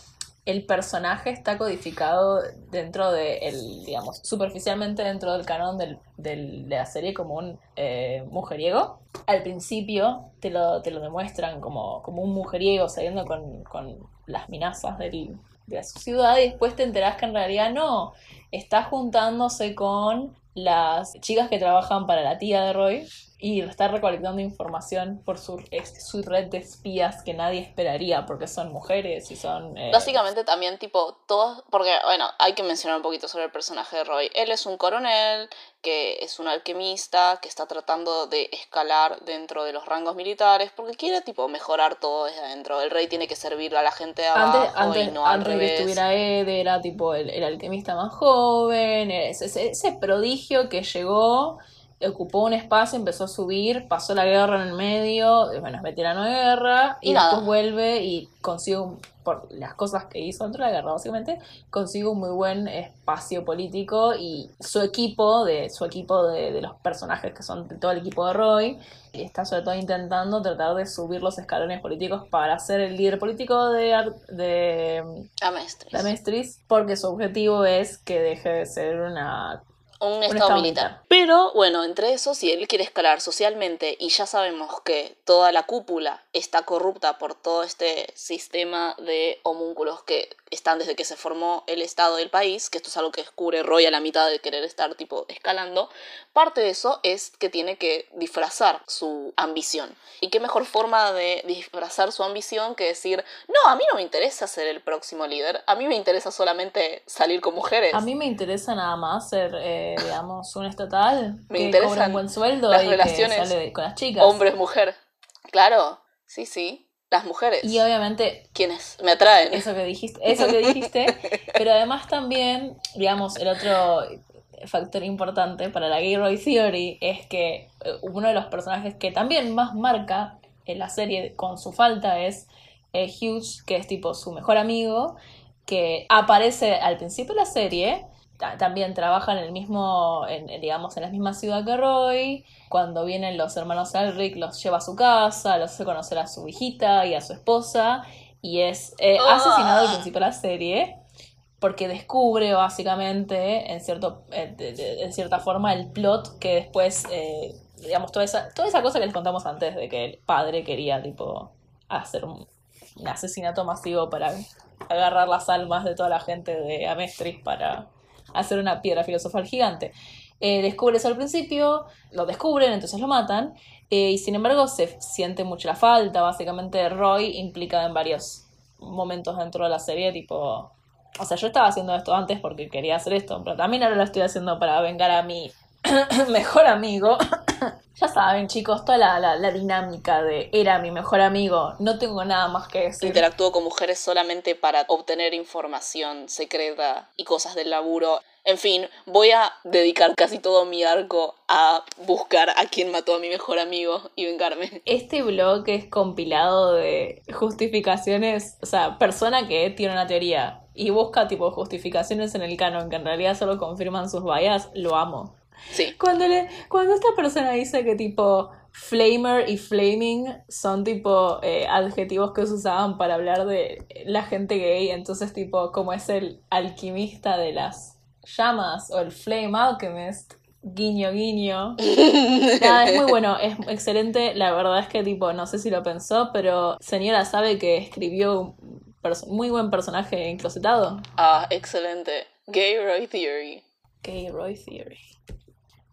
el personaje está codificado dentro de el, digamos, superficialmente dentro del canon del, del- de la serie como un eh, mujeriego. Al principio te lo, te lo demuestran como, como un mujeriego saliendo con, con las minazas del- de su ciudad y después te enterás que en realidad no, está juntándose con las chicas que trabajan para la tía de Roy y está recolectando información por su, su red de espías que nadie esperaría porque son mujeres y son... eh, Básicamente también tipo todos, porque bueno, hay que mencionar un poquito sobre el personaje de Roy. Él es un coronel que es un alquimista que está tratando de escalar dentro de los rangos militares porque quiere tipo mejorar todo desde adentro. El rey tiene que servir a la gente de abajo Antes, antes, y no al antes que revés. estuviera Ed, era tipo el, el alquimista más joven, ese- ese prodigio que llegó, ocupó un espacio, empezó a subir, pasó la guerra en el medio, eh, bueno, es veterano de guerra, y, Y después vuelve y consigue, un- por las cosas que hizo dentro de la guerra, básicamente, consigue un muy buen espacio político y su equipo, de su equipo de, de los personajes que son de todo el equipo de Roy, está sobre todo intentando tratar de subir los escalones políticos para ser el líder político de, de A maestros. la Mestris, porque su objetivo es que deje de ser una... un estado, estado militar. militar. Pero bueno, entre eso, si él quiere escalar socialmente y ya sabemos que toda la cúpula está corrupta por todo este sistema de homúnculos que están desde que se formó el estado del país, que esto es algo que descubre Roy a la mitad de querer estar tipo escalando, parte de eso es que tiene que disfrazar su ambición. ¿Y qué mejor forma de disfrazar su ambición que decir, no, a mí no me interesa ser el próximo líder, a mí me interesa solamente salir con mujeres? A mí me interesa nada más ser, eh, digamos, un estatal Me que interesan cobra un buen sueldo las y relaciones que sale con las chicas. Hombre-mujer. Claro, sí, sí. Las mujeres. Y obviamente ¿Quiénes? Me atraen. eso que dijiste, eso que dijiste, pero además también, digamos, el otro factor importante para la Gay Roy Theory es que eh, uno de los personajes que también más marca en la serie con su falta es eh, Hughes, que es tipo su mejor amigo, que aparece al principio de la serie, también trabaja en el mismo, en, digamos, en la misma ciudad que Roy. Cuando vienen los hermanos Elric, los lleva a su casa, los hace conocer a su hijita y a su esposa. Y es eh, ah. asesinado al principio de la serie porque descubre básicamente, en, cierto, eh, cierta forma, el plot que después, eh, digamos, toda esa, toda esa cosa que les contamos antes de que el padre quería, tipo, hacer un, asesinato masivo para agarrar las almas de toda la gente de Amestris para hacer una piedra filosofal gigante. Eh, descubre eso al principio, lo descubren, entonces lo matan, y sin embargo se siente mucho la falta, básicamente Roy implica en varios momentos dentro de la serie, tipo o sea, yo estaba haciendo esto antes porque quería hacer esto, pero también ahora lo estoy haciendo para vengar a mi mejor amigo. ya saben, chicos, toda la, la, dinámica de era mi mejor amigo, no tengo nada más que decir. Interactúo con mujeres solamente para obtener información secreta y cosas del laburo. En fin, voy a dedicar casi todo mi arco a buscar a quien mató a mi mejor amigo y vengarme. Este blog es compilado de justificaciones, o sea, persona que tiene una teoría y busca tipo justificaciones en el canon que en realidad solo confirman sus vallas, lo amo. Sí. Cuando, le, cuando esta persona dice que tipo flamer y flaming son tipo eh, adjetivos que se usaban para hablar de la gente gay, entonces tipo como es el alquimista de las llamas o el flame alchemist, guiño guiño. Nada, es muy bueno, es excelente, la verdad es que tipo no sé si lo pensó, pero señora sabe que escribió muy buen personaje enclosetado. Ah, excelente. Gay Roy Theory. Gay Roy Theory.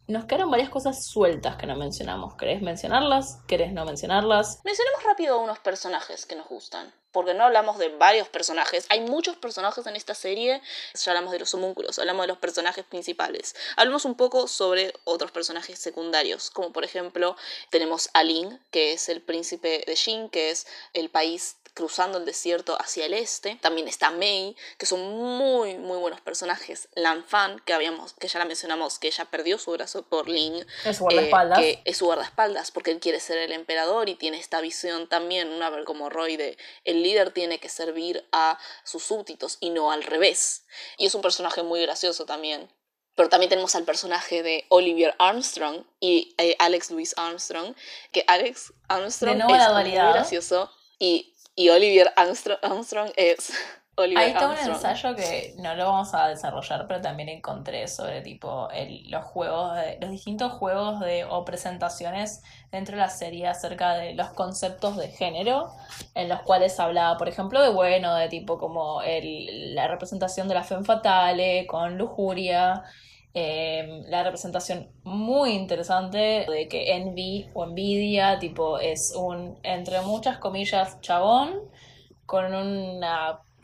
Nos quedaron varias cosas sueltas que no mencionamos. ¿Querés mencionarlas? ¿Querés no mencionarlas? Mencionemos rápido unos personajes que nos gustan. Porque no hablamos de varios personajes. Hay muchos personajes en esta serie. Ya hablamos de los homúnculos, hablamos de los personajes principales. Hablamos un poco sobre otros personajes secundarios. Como por ejemplo, tenemos a Lin, que es el príncipe de Jin, que es el país cruzando el desierto hacia el este. También está Mei, que son muy, muy buenos personajes. Lan Fan, que, habíamos, que ya la mencionamos, que ella perdió su brazo por Ling. Es su guardaespaldas. que es su guardaespaldas, porque él quiere ser el emperador y tiene esta visión también, una vez como Roy, de el líder tiene que servir a sus súbditos y no al revés. Y es un personaje muy gracioso también. Pero también tenemos al personaje de Olivier Armstrong y eh, Alex Louis Armstrong, que Alex Armstrong es muy gracioso y y Olivier Armstrong, es Olivier Ahí está un ensayo que no lo vamos a desarrollar, pero también encontré sobre tipo el, los juegos, de, los distintos juegos de, o presentaciones dentro de la serie acerca de los conceptos de género, en los cuales hablaba, por ejemplo, de bueno, de tipo como el, la representación de la femme fatale con lujuria, Em, la representación muy interesante de que Envy o Envidia, tipo, es un, entre muchas comillas, chabón, con un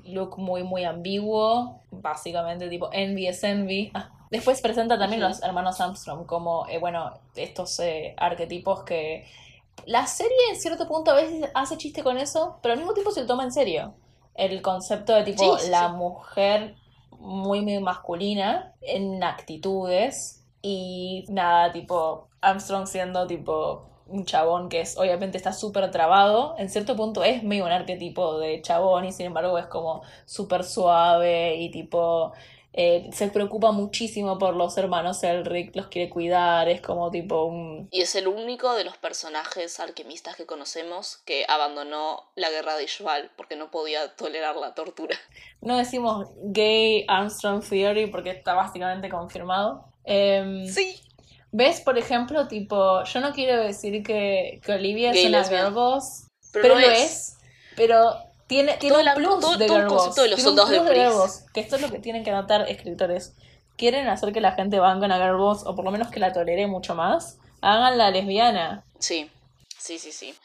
look muy, muy ambiguo, básicamente, tipo, Envy es Envy. Ah, después presenta también los hermanos Armstrong como, eh, bueno, estos eh, arquetipos que la serie en cierto punto a veces hace chiste con eso, pero al mismo tiempo se lo toma en serio. El concepto de tipo la mujer muy, muy masculina en actitudes y nada, tipo Armstrong siendo tipo un chabón que es obviamente está súper trabado, en cierto punto es medio un arquetipo de chabón y sin embargo es como súper suave y tipo eh, se preocupa muchísimo por los hermanos Elric, los quiere cuidar, es como tipo un... Y es el único de los personajes alquimistas que conocemos que abandonó la guerra de Ishval porque no podía tolerar la tortura. No decimos gay Armstrong Theory porque está básicamente confirmado. Em, sí. ¿Ves, por ejemplo, tipo, yo no quiero decir que, que Olivia es una girl boss, pero, lo es. Pero tiene, tiene un plus de todo de los soldados de, Que esto es lo que tienen que notar escritores. Quieren hacer que la gente banque a Girl Boss, o por lo menos que la tolere mucho más. Hagan la lesbiana. Sí, sí, sí, sí.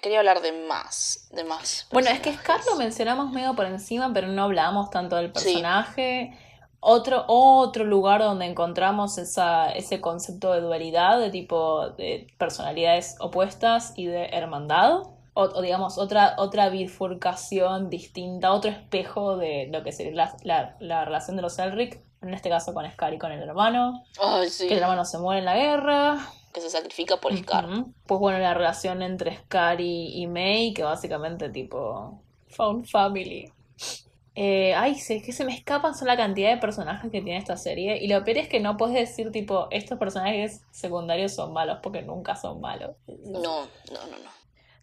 Quería hablar de más, de más. Bueno, es que Scar lo mencionamos medio por encima, pero no hablamos tanto del personaje. Otro, otro lugar donde encontramos esa, ese concepto de dualidad, de tipo de personalidades opuestas y de hermandad o, digamos otra, otra bifurcación distinta, otro espejo de lo que sería la, la, relación de los Elric, en este caso con Scar y con el hermano, que el hermano se muere en la guerra. Que se sacrifica por Scar. Pues bueno, la relación entre Scar y, May, que básicamente tipo Found Family. Eh, ay, es que se me escapan son la cantidad de personajes que tiene esta serie. Y lo peor es que no puedes decir, tipo, estos personajes secundarios son malos porque nunca son malos. No, no, no, no.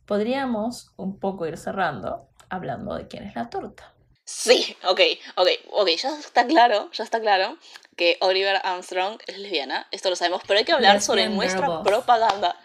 Podríamos un poco ir cerrando hablando de quién es la torta. Sí, ok, ok, ok, ya está claro, ya está claro que Oliver Armstrong es lesbiana, esto lo sabemos, pero hay que hablar sobre nuestra propaganda.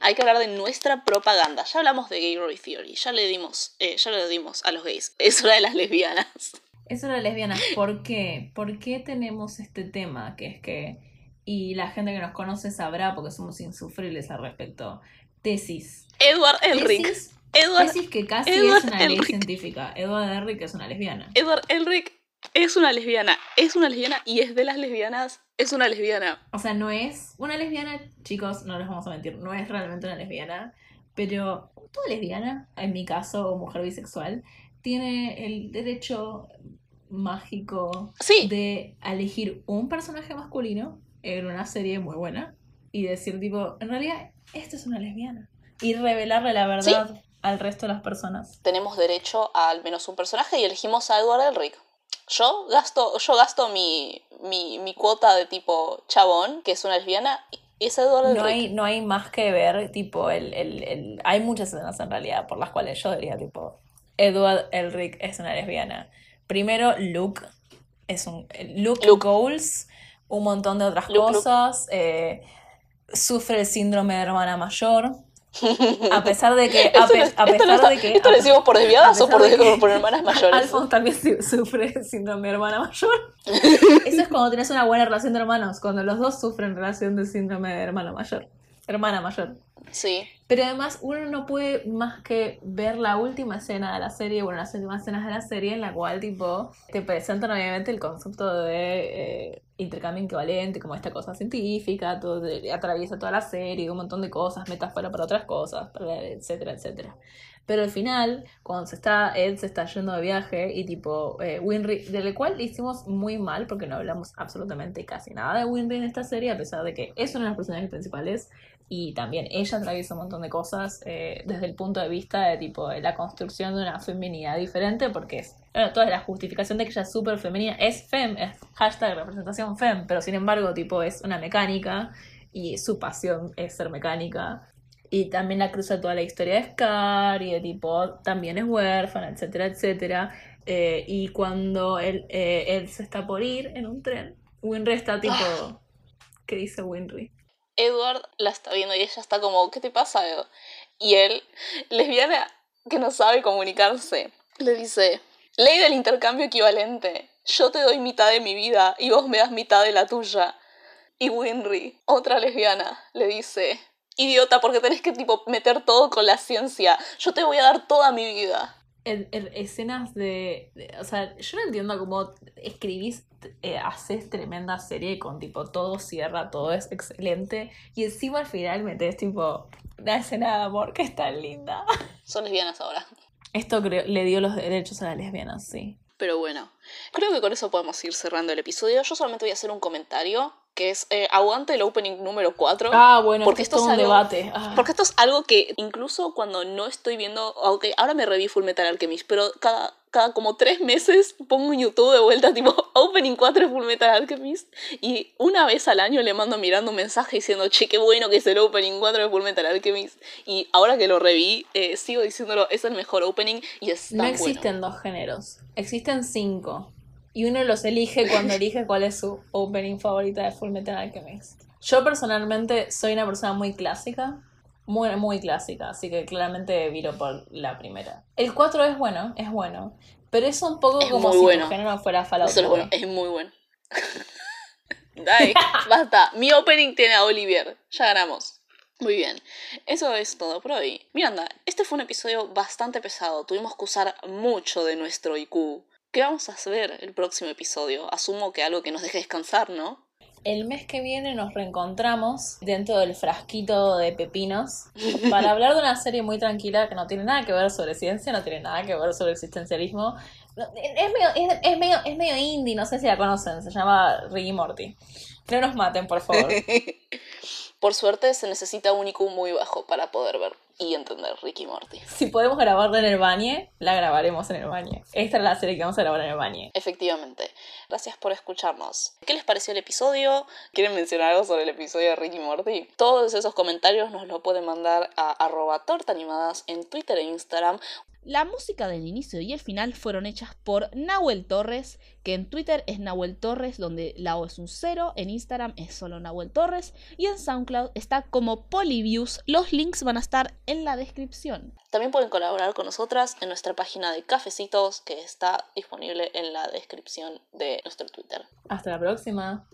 Hay que hablar de nuestra propaganda. Ya hablamos de Gay Roy Theory, ya le dimos, eh, ya le dimos a los gays. Es una de las lesbianas. Es una de las lesbianas. ¿Por qué? ¿Por qué tenemos este tema? Que es que, y la gente que nos conoce sabrá porque somos insufribles al respecto. Tesis. Edward Elric. Edward, que casi es una ley científica. Edward Elric es una lesbiana. Edward Elric es una lesbiana. Es una lesbiana y es de las lesbianas. Es una lesbiana. O sea, no es una lesbiana, chicos, no les vamos a mentir. No es realmente una lesbiana. Pero toda lesbiana, en mi caso, o mujer bisexual, tiene el derecho mágico de elegir un personaje masculino en una serie muy buena y decir tipo, en realidad, esta es una lesbiana. Y revelarle la verdad al resto de las personas. Tenemos derecho a al menos un personaje y elegimos a Edward Elric. Yo gasto, yo gasto mi, mi, cuota de tipo chabón, que es una lesbiana, y es Edward Elric. No hay, no hay más que ver, tipo, el, el, el, hay muchas escenas en realidad por las cuales yo diría, tipo, Edward Elric es una lesbiana. Primero, Luke es un. Luke, Goals, un montón de otras cosas. Eh, sufre el síndrome de hermana mayor. A pesar de que. A, pesar de que. ¿Esto lo decimos por desviadas o por, por, hermanas mayores? Alfonso también sufre síndrome de hermana mayor. Eso es cuando tienes una buena relación de hermanos, cuando los dos sufren relación de síndrome de hermano mayor. Hermana mayor. Sí. Pero además uno no puede más que ver la última escena de la serie, bueno, las últimas escenas de la serie en la cual tipo te presentan obviamente el concepto de eh, intercambio equivalente, como esta cosa científica, todo atraviesa toda la serie, un montón de cosas, metáfora para otras cosas, etcétera, etcétera. Pero al final, cuando se está, Ed se está yendo de viaje y tipo eh, Winry, del cual hicimos muy mal porque no hablamos absolutamente casi nada de Winry en esta serie, a pesar de que es uno de los personajes principales, y también ella atraviesa un montón de cosas eh, desde el punto de vista de tipo de la construcción de una feminidad diferente porque es toda la justificación de que ella es súper femenina es fem es hashtag representación fem pero sin embargo tipo es una mecánica y su pasión es ser mecánica y también la cruza toda la historia de Scar y de tipo también es huérfana etcétera etcétera eh, y cuando él, eh, él se está por ir en un tren Winry está tipo ah. ¿qué dice Winry? Edward la está viendo y ella está como, ¿qué te pasa? Y él, lesbiana que no sabe comunicarse, le dice, ley del intercambio equivalente, yo te doy mitad de mi vida y vos me das mitad de la tuya. Y Winry, otra lesbiana, le dice, idiota, porque tenés que tipo meter todo con la ciencia, yo te voy a dar toda mi vida. escenas de, O sea, yo no entiendo cómo escribís eh, haces tremenda serie con tipo todo cierra, todo es excelente. Y encima al final metes tipo una escena de amor que es tan linda. Son lesbianas ahora. Esto creo, le dio los derechos a las lesbianas, sí. Pero bueno, creo que con eso podemos ir cerrando el episodio. Yo solamente voy a hacer un comentario que es eh, aguante el opening número 4. Ah, bueno, porque esto es un debate. Ah. Porque esto es algo que incluso cuando no estoy viendo, aunque ahora me reví Full Metal Alchemist, pero cada, cada como tres meses pongo en YouTube de vuelta tipo opening 4 de Full Metal Alchemist y una vez al año le mando mirando un mensaje diciendo, che, qué bueno que es el opening 4 de Full Metal Alchemist. Y ahora que lo reví, eh, sigo diciéndolo, es el mejor opening y es No existen dos géneros, existen cinco. Y uno los elige cuando elige cuál es su opening favorita de Full Metal Alchemist. Yo personalmente soy una persona muy clásica, muy, muy clásica, así que claramente viro por la primera. El 4 es bueno, es bueno, pero es un poco como si el género fuera Fallout es, bueno, es muy bueno. Dai, basta. Mi opening tiene a Olivier. Ya ganamos. Muy bien, eso es todo por hoy. Miranda, este fue un episodio bastante pesado. Tuvimos que usar mucho de nuestro IQ ¿Qué vamos a hacer el próximo episodio? Asumo que algo que nos deje descansar, ¿no? El mes que viene nos reencontramos dentro del frasquito de pepinos para hablar de una serie muy tranquila que no tiene nada que ver sobre ciencia, no tiene nada que ver sobre existencialismo. Es medio, es, medio, es medio indie, no sé si la conocen, se llama Ricky Morty. No nos maten, por favor. por suerte se necesita un IQ muy bajo para poder ver. Y entender Ricky Morty. Si podemos grabarla en el baño, la grabaremos en el baño. Esta es la serie que vamos a grabar en el baño. Efectivamente. Gracias por escucharnos. ¿Qué les pareció el episodio? ¿Quieren mencionar algo sobre el episodio de Ricky Morty? Todos esos comentarios nos lo pueden mandar a arroba tortaanimadas en Twitter e Instagram la música del inicio y el final fueron hechas por Nahuel Torres, que en Twitter es Nahuel Torres, donde la O es un cero, en Instagram es solo Nahuel Torres y en SoundCloud está como Polyviews. Los links van a estar en la descripción. También pueden colaborar con nosotras en nuestra página de cafecitos que está disponible en la descripción de nuestro Twitter. Hasta la próxima.